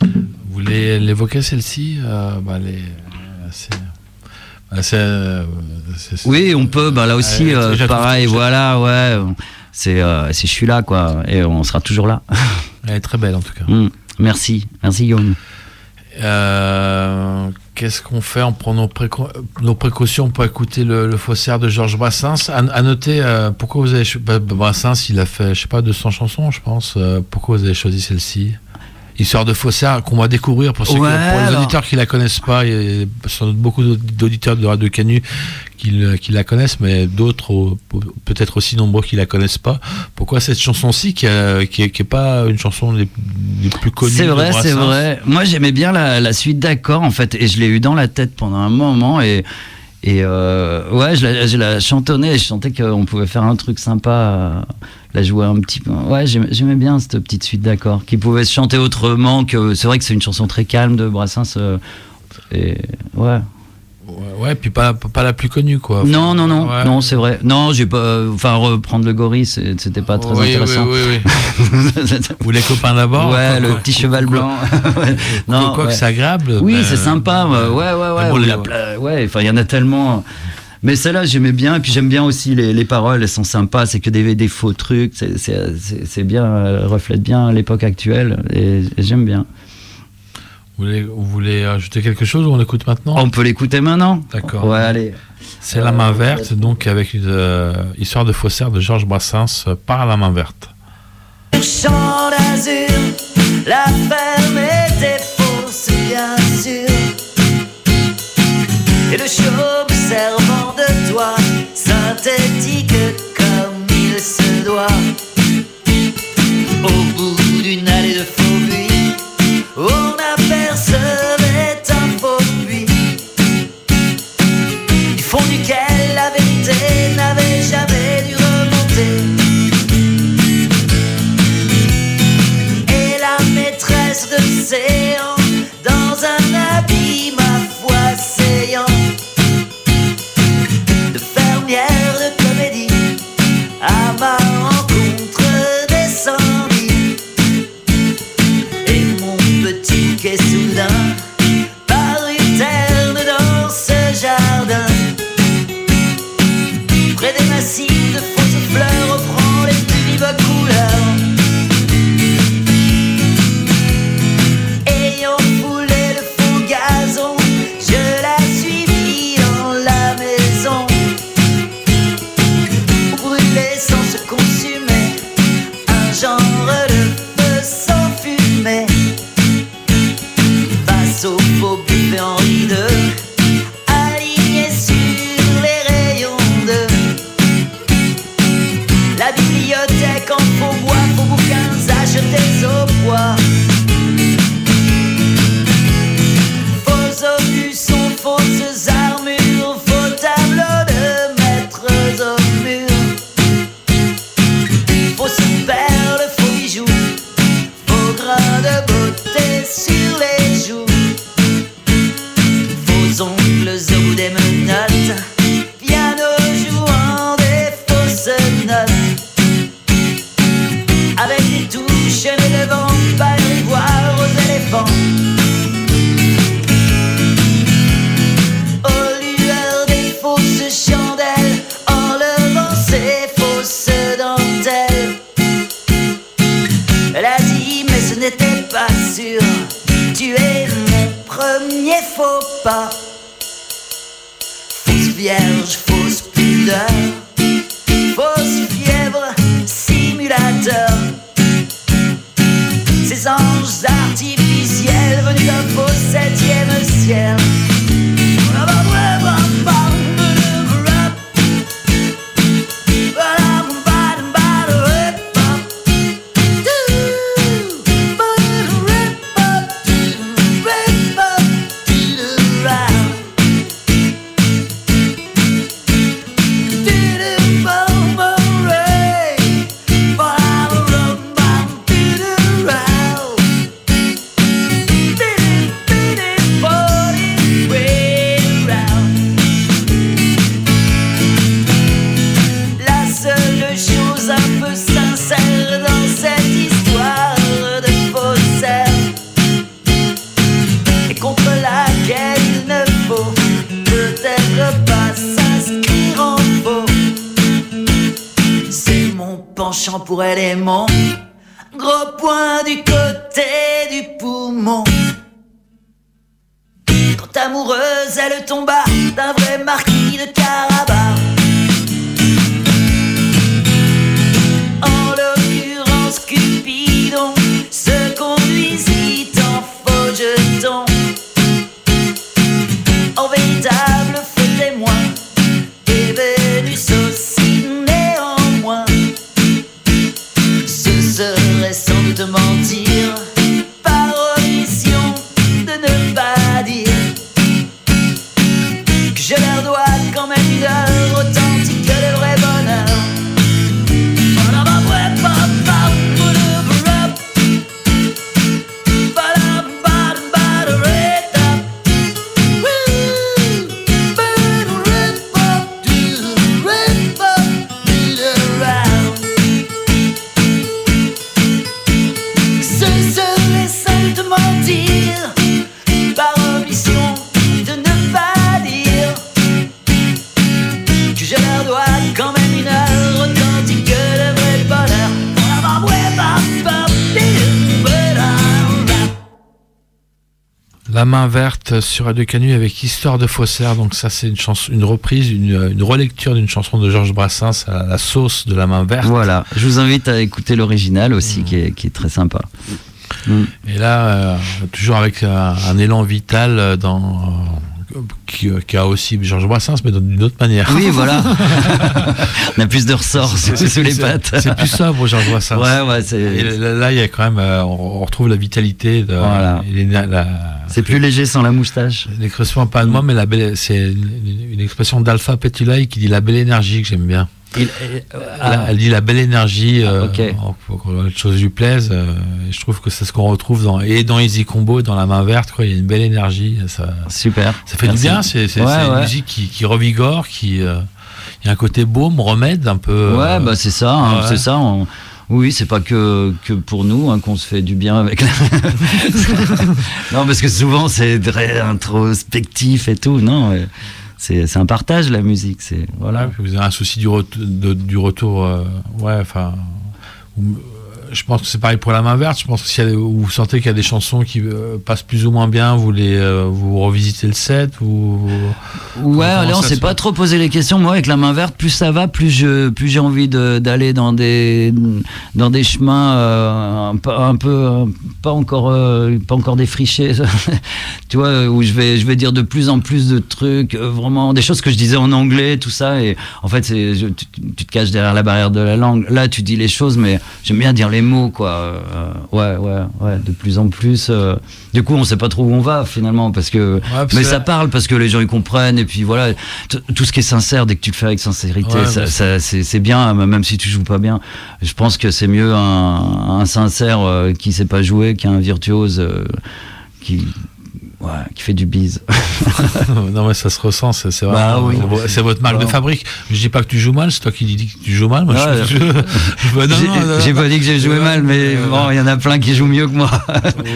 S1: Vous voulez l'évoquer celle-ci? Euh, bah, bah, c'est, euh,
S6: Oui, on peut. Bah là aussi,
S1: Ouais,
S6: euh, pareil. Voilà, ouais. C'est, euh, je suis là, quoi. Et on sera toujours là.
S1: Elle est très belle en tout cas.
S6: Mm. Merci, merci Guillaume.
S1: Qu'est-ce qu'on fait On prend nos, précautions pour écouter le, faussaire de Georges Brassens. À, noter, euh, pourquoi vous avez bah, Brassens, il a fait, je sais pas, 200 chansons, je pense. Euh, pourquoi vous avez choisi celle-ci? Histoire de faussaire qu'on va découvrir pour, ceux qui-
S6: Ouais,
S1: pour les
S6: alors.
S1: auditeurs qui la connaissent pas. Il y a sans doute beaucoup d'auditeurs de Radio Canu qui, le- qui la connaissent, mais d'autres euh, peut-être aussi nombreux qui la connaissent pas. Pourquoi cette chanson-ci qui, qui, est- qui est pas une chanson des, des plus connues
S6: C'est vrai, c'est vrai. Moi, j'aimais bien la, la suite d'accords, en fait, et je l'ai eu dans la tête pendant un moment, et, et euh, ouais, je la, je la chantonnais, et je sentais qu'on pouvait faire un truc sympa, euh, la jouer un petit peu. Ouais, j'aimais bien cette petite suite d'accords, qui pouvait se chanter autrement que. C'est vrai que c'est une chanson très calme de Brassens, euh, et ouais.
S1: Ouais, ouais, puis pas, pas la plus connue, quoi.
S6: Non, non, non,
S1: Ouais.
S6: non, c'est vrai. Non, j'ai pas. Enfin, reprendre le gorille, c'était pas très
S1: Oui,
S6: intéressant.
S1: Oui, oui, oui. Ou les copains d'abord.
S6: ouais, le
S1: quoi,
S6: petit
S1: quoi,
S6: cheval
S1: quoi,
S6: blanc. Ouais.
S1: quoi,
S6: ouais.
S1: que c'est agréable.
S6: Oui, c'est sympa. ouais, ouais, ouais. ouais,
S1: mais bon,
S6: la ouais, enfin, il y en a tellement. Mais celle-là, j'aimais bien. Et puis, j'aime bien aussi les, les paroles. Elles sont sympas. C'est que des, des faux trucs. C'est- C'est c'est- c'est bien. Elle reflète bien l'époque actuelle. Et, et j'aime bien.
S1: Vous voulez, vous voulez ajouter quelque chose ou on écoute maintenant?
S6: On peut l'écouter maintenant?
S1: D'accord.
S6: Ouais, allez.
S1: C'est La main verte, donc avec une euh, histoire de faussaire de Georges Brassens euh, par La main verte.
S2: champ d'azur, la ferme était fausse, bien sûr. Et le synthétique comme il se doit. Au bout d'une allée de faux buis,
S1: verte sur Radio Canu avec Histoire de faussaire. Donc ça c'est une chanson, une reprise, une, une relecture d'une chanson de Georges Brassens à la sauce de la main verte.
S2: Voilà, je vous invite à écouter l'original aussi, qui, est, qui est très sympa.
S1: Et là, euh, toujours avec un, un élan vital euh, dans euh, qui, euh, qui a aussi Georges Brassens, mais d'une autre manière.
S2: Oui, voilà. On a plus de ressorts sous, les pattes.
S1: C'est plus sobre, Georges Brassens.
S2: Ouais, ouais,
S1: Et là, là, il y a quand même, euh, on, on retrouve la vitalité, de,
S2: Voilà. c'est plus léger sans la moustache.
S1: L'expression pas de moi, mais la belle, c'est une, une expression d'Alpha Petulai qui dit la belle énergie que j'aime bien.
S2: Il-
S1: Là, elle dit la belle énergie, euh,
S2: Ah, ok.
S1: en- pour que les choses lui plaisent. euh, je trouve que c'est ce qu'on retrouve dans, et dans Easy Combo dans La Main Verte. Quoi, il y a une belle énergie. Ça,
S2: Super.
S1: ça fait
S2: Merci.
S1: du bien. C'est
S2: Ouais,
S1: c'est une
S2: ouais.
S1: musique qui, qui revigore, qui. euh, il y a un côté baume, remède un peu.
S2: Ouais,
S1: euh,
S2: bah c'est ça, hein,
S1: ouais.
S2: c'est ça. on- Oui, c'est pas que, que pour nous hein, qu'on se fait du bien avec la... non, parce que souvent c'est très introspectif et tout. Non, ouais. C'est un partage la musique. C'est voilà.
S1: Vous avez un souci du retour. euh, ouais, enfin. Je pense que c'est pareil pour la main verte. Je pense que si vous sentez qu'il y a des chansons qui euh, passent plus ou moins bien, vous les euh, vous revisitez le set ou
S2: Ouais, là on s'est
S1: se
S2: pas trop posé les questions. Moi, avec la main verte, plus ça va, plus je, plus j'ai envie de- d'aller dans des, dans des chemins euh, un, peu- un peu, pas encore, pas encore défrichés. tu vois, où je vais, je vais dire de plus en plus de trucs, vraiment des choses que je disais en anglais, tout ça. Et en fait, je- tu, tu te caches derrière la barrière de la langue. Là, tu dis les choses, mais j'aime bien dire les mots, quoi. Euh, ouais, ouais, ouais, de plus en plus. euh, du coup, on sait pas trop où on va finalement, parce que
S1: parce
S2: mais
S1: que-
S2: ça parle parce que les gens ils comprennent et puis voilà tout ce qui est sincère dès que tu le fais avec sincérité
S1: Ouais,
S2: ça, c'est bien même si tu joues pas bien je pense que c'est mieux un, un sincère euh, qui sait pas jouer qu'un virtuose qui ouais, qui fait du bise
S1: non mais ça se ressent. C'est c'est
S2: Bah oui.
S1: c'est votre marque de
S2: Bah.
S1: fabrique. Je dis pas que tu joues mal. C'est toi qui dis que tu joues mal. Moi, je, je-
S2: J'ai- pas dit que j'ai joué mal mais bon il y en a plein qui jouent mieux que moi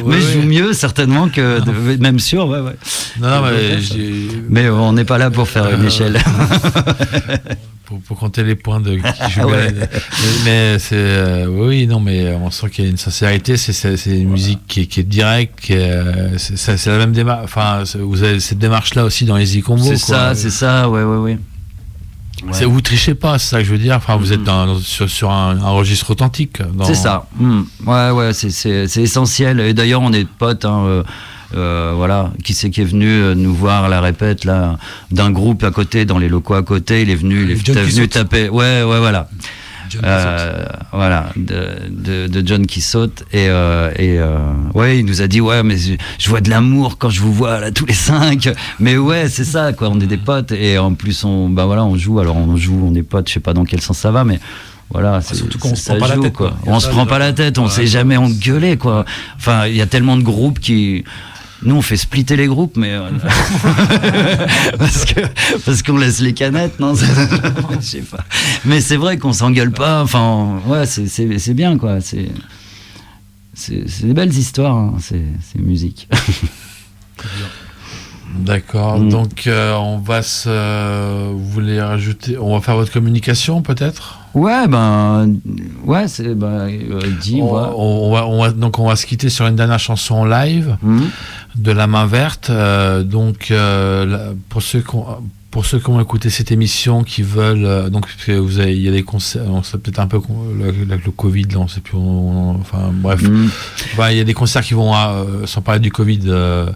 S2: mais je joue mieux certainement que de- même sûr ouais ouais
S1: Non, non, mais
S2: mais on n'est pas là pour faire une
S1: Euh,
S2: échelle
S1: pour, pour compter les points de qui
S2: Ouais.
S1: Mais, c'est euh, oui, non, mais on sent qu'il y a une sincérité. C'est une musique qui est, qui est directe. euh, C'est la même démarche. Enfin, vous avez cette démarche-là aussi dans les e-combos.
S2: c'est ça c'est ça ouais ouais ouais
S1: C'est- Vous trichez pas, c'est ça que je veux dire. Enfin, vous êtes dans, dans- sur, sur un, un registre authentique. dans-
S2: C'est ça. Hmm. Ouais, ouais, c'est essentiel. Et d'ailleurs, on est potes. Hein, euh, euh, voilà, qui c'est qui est venu euh, nous voir à la répète là d'un groupe à côté, dans les locaux à côté. Il est venu, il est venu taper. Ouais, ouais, voilà. Euh, voilà, de, de, de John qui saute. Et, euh, et euh, ouais, il nous a dit Ouais, mais je, je vois de l'amour quand je vous vois là, tous les cinq. Mais ouais, c'est ça, quoi. On est des potes. Et en plus, on, bah voilà, on joue. Alors, on joue, on est potes. Je sais pas dans quel sens ça va, mais. Voilà, c'est-
S3: surtout qu'on se prend pas la tête,
S2: quoi. On se prend pas la tête, on s'est jamais engueulé, quoi. Enfin, il y a tellement de groupes qui. Nous, on fait splitter les groupes, mais. euh, parce que parce qu'on laisse les canettes, non Je sais pas. Mais c'est vrai qu'on s'engueule pas. Enfin, ouais, c'est- bien, quoi. C'est. Des belles histoires, hein. c'est c'est musique.
S1: D'accord.
S2: Mm.
S1: Donc, euh, on va se. Vous voulez rajouter. On va faire votre communication, peut-être?
S2: Ouais, ben. Ouais, c'est. Ben, euh,
S1: on,
S2: ouais.
S1: on va, on va- donc on va se quitter sur une dernière chanson live
S2: Mhm.
S1: De La Main Verte. Euh, donc euh, pour ceux pour ceux qui ont écouté cette émission, qui veulent euh, donc vous avez, il y a des concerts, on sait peut-être un peu le, Covid, là, on sait plus, on- on- enfin bref. Ouais, il y a des concerts qui vont, euh, sans parler du Covid, euh,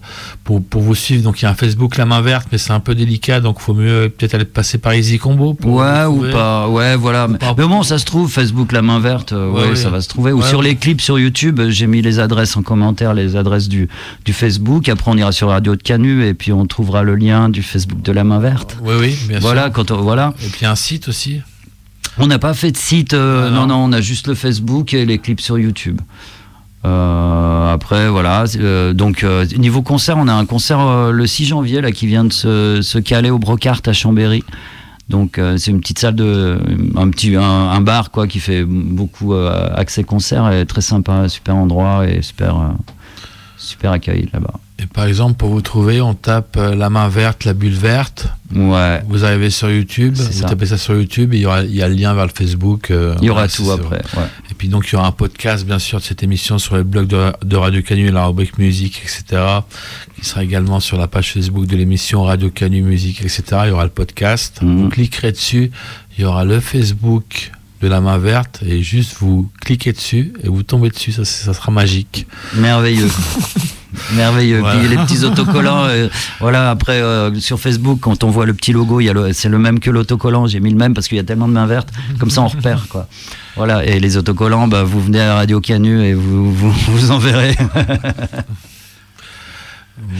S1: pour, pour vous suivre. Donc il y a un Facebook La Main Verte, mais c'est un peu délicat, donc il faut mieux peut-être aller passer par Easy Combo. Pour
S2: Ouais, ou pas. Ouais, voilà. Mais, mais bon, ça se trouve, Facebook, la main verte, euh, ouais,
S1: Ouais, ouais.
S2: ça va se trouver. Ou
S1: Ouais,
S2: sur les clips sur YouTube, j'ai mis les adresses en commentaire, les adresses du, du Facebook. Après, on ira sur Radio de Canu et puis on trouvera le lien du Facebook de la main verte.
S1: Oui, oui, bien
S2: Voilà,
S1: sûr.
S2: quand on, voilà.
S1: Et puis un site aussi.
S2: On n'a pas fait de site, euh,
S1: Ah,
S2: non.
S1: non.
S2: non, on a juste le Facebook et les clips sur YouTube. Euh, après, voilà. euh, donc, euh, niveau concert, on a un concert le 6 janvier là, qui vient de se, se caler au Brocart à Chambéry. Donc, c'est une petite salle de. Un, petit, un, un bar quoi, qui fait beaucoup accès concert et très sympa, super endroit et super, super accueil là-bas.
S1: Et par exemple, pour vous trouver, on tape euh, La Main Verte, la bulle verte.
S2: Ouais.
S1: Vous arrivez sur YouTube, vous
S2: ça.
S1: tapez ça sur YouTube, et il y, aura, il y a le lien vers le Facebook. euh,
S2: Il y aura tout après. Ouais.
S1: Et puis donc il y aura un podcast bien sûr de cette émission sur les blogs de, de Radio Canu et la rubrique musique, etc. Qui sera également sur la page Facebook de l'émission Radio Canu Musique, etc. Il y aura le podcast.
S2: Mhm.
S1: Vous cliquerez dessus, il y aura le Facebook de la main verte et juste vous cliquez dessus et vous tombez dessus, ça, ça sera magique.
S2: Merveilleux. Merveilleux.
S1: Voilà.
S2: Puis les petits autocollants, euh, voilà, après euh, sur Facebook, quand on voit le petit logo, c'est le même que l'autocollant. J'ai mis le même parce qu'il y a tellement de mains vertes. Comme ça, on repère, quoi. Voilà. Et les autocollants, bah, vous venez à Radio Canu et vous vous, vous en verrez.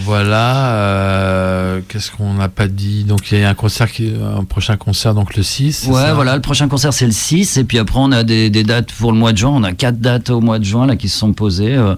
S1: Voilà, euh, qu'est-ce qu'on n'a pas dit? Donc il y a un concert, qui, un prochain concert donc le 6. c'est
S2: Ouais, voilà, le prochain concert c'est le 6, et puis après on a des, des dates pour le mois de juin. On a quatre dates au mois de juin là qui se sont posées, euh,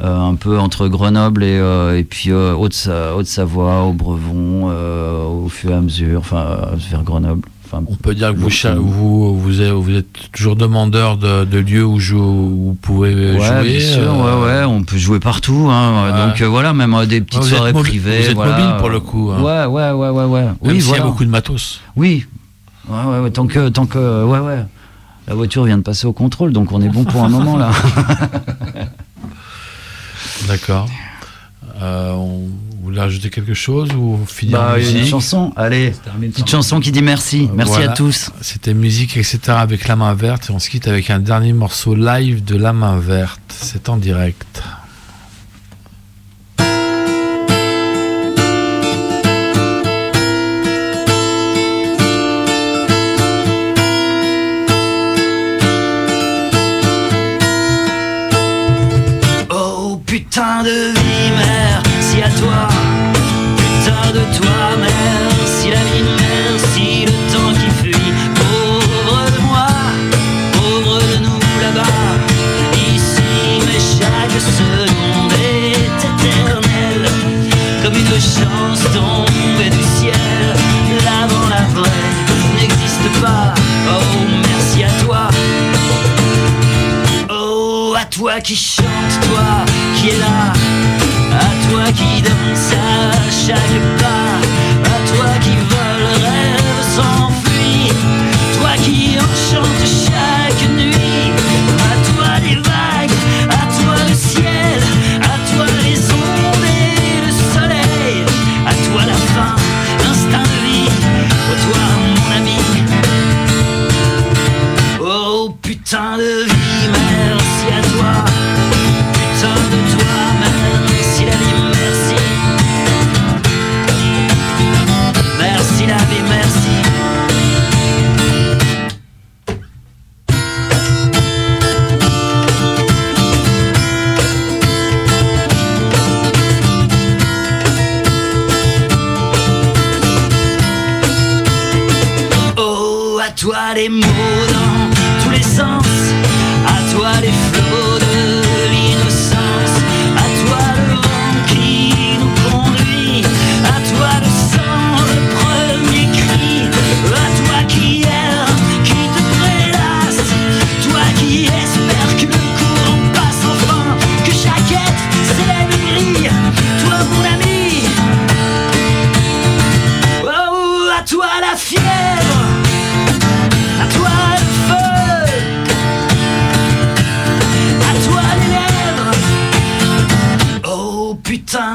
S2: un peu entre Grenoble et, euh, et puis euh, Haute-Sa- Haute-Savoie, au Brevon, euh, au fur et à mesure, enfin euh, vers Grenoble.
S1: On peut dire que vous,
S2: euh,
S1: vous, vous, êtes, vous êtes toujours demandeur de, de lieux où, jou- où vous pouvez
S2: Ouais,
S1: jouer.
S2: bien sûr,
S1: euh,
S2: ouais, ouais, on peut jouer partout. Hein,
S1: Ouais.
S2: Donc euh, voilà, même euh, des petites
S1: Ouais,
S2: soirées privées.
S1: vous êtes
S2: voilà.
S1: mobile pour le coup, hein.
S2: Ouais, ouais, ouais, ouais, ouais.
S1: Même
S2: Oui,
S1: s'il
S2: voilà.
S1: y a beaucoup de matos.
S2: Oui. Ouais, ouais, tant que, tant que, ouais, ouais. La voiture vient de passer au contrôle, donc on est bon pour un moment là.
S1: D'accord. Euh, on, vous voulez rajouter quelque chose ou finir
S2: Bah, une chanson, allez, petite chanson qui dit merci. Merci
S1: Voilà.
S2: à tous.
S1: C'était musique, etc. avec la main verte. Et on se quitte avec un dernier morceau live de la main verte. C'est en direct.
S4: De vie, merci à toi. Putain de toi, merci la vie, merci le temps qui fuit. Pauvre de moi, pauvre de nous là-bas. Ici, mais chaque seconde est éternelle. Comme une chance tombée du ciel. L'avant, la vraie n'existe pas. Oh, merci à toi. Oh, à toi qui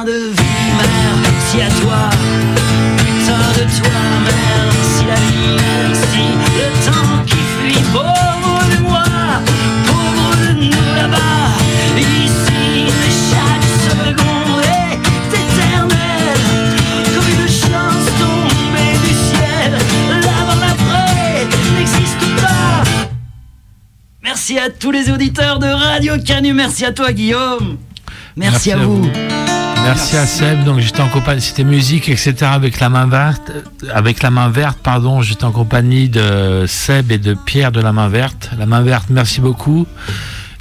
S4: de à toi, putain de toi, mère, si la vie, mère, si le temps qui fuit, pauvre de moi, pauvre de nous là-bas, ici, chaque seconde est éternelle, comme une chance tombée du ciel, l'avant-après n'existe pas.
S2: Merci à tous les auditeurs de Radio Canu, merci à toi Guillaume. Merci, À vous.
S1: Merci, à Seb. Donc j'étais en compagnie, c'était musique, etc. Avec la main verte, avec la main verte, pardon. J'étais en compagnie de Seb et de Pierre de la main verte. La main verte, merci beaucoup.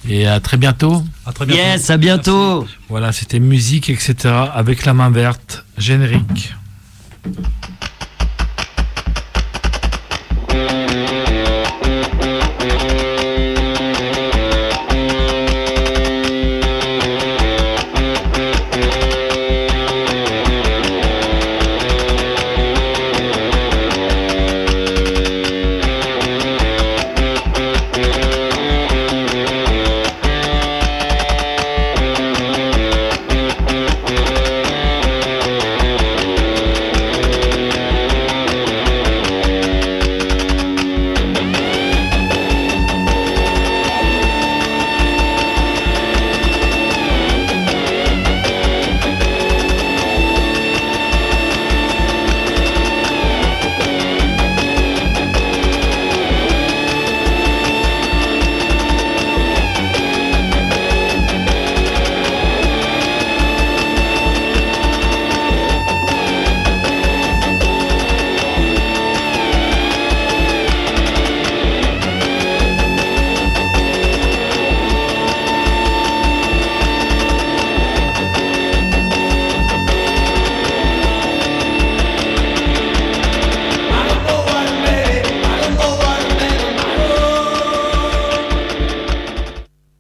S1: Et à très bientôt.
S3: À très bientôt.
S2: Yes, à bientôt.
S1: Voilà, c'était musique, etc. Avec la main verte, générique.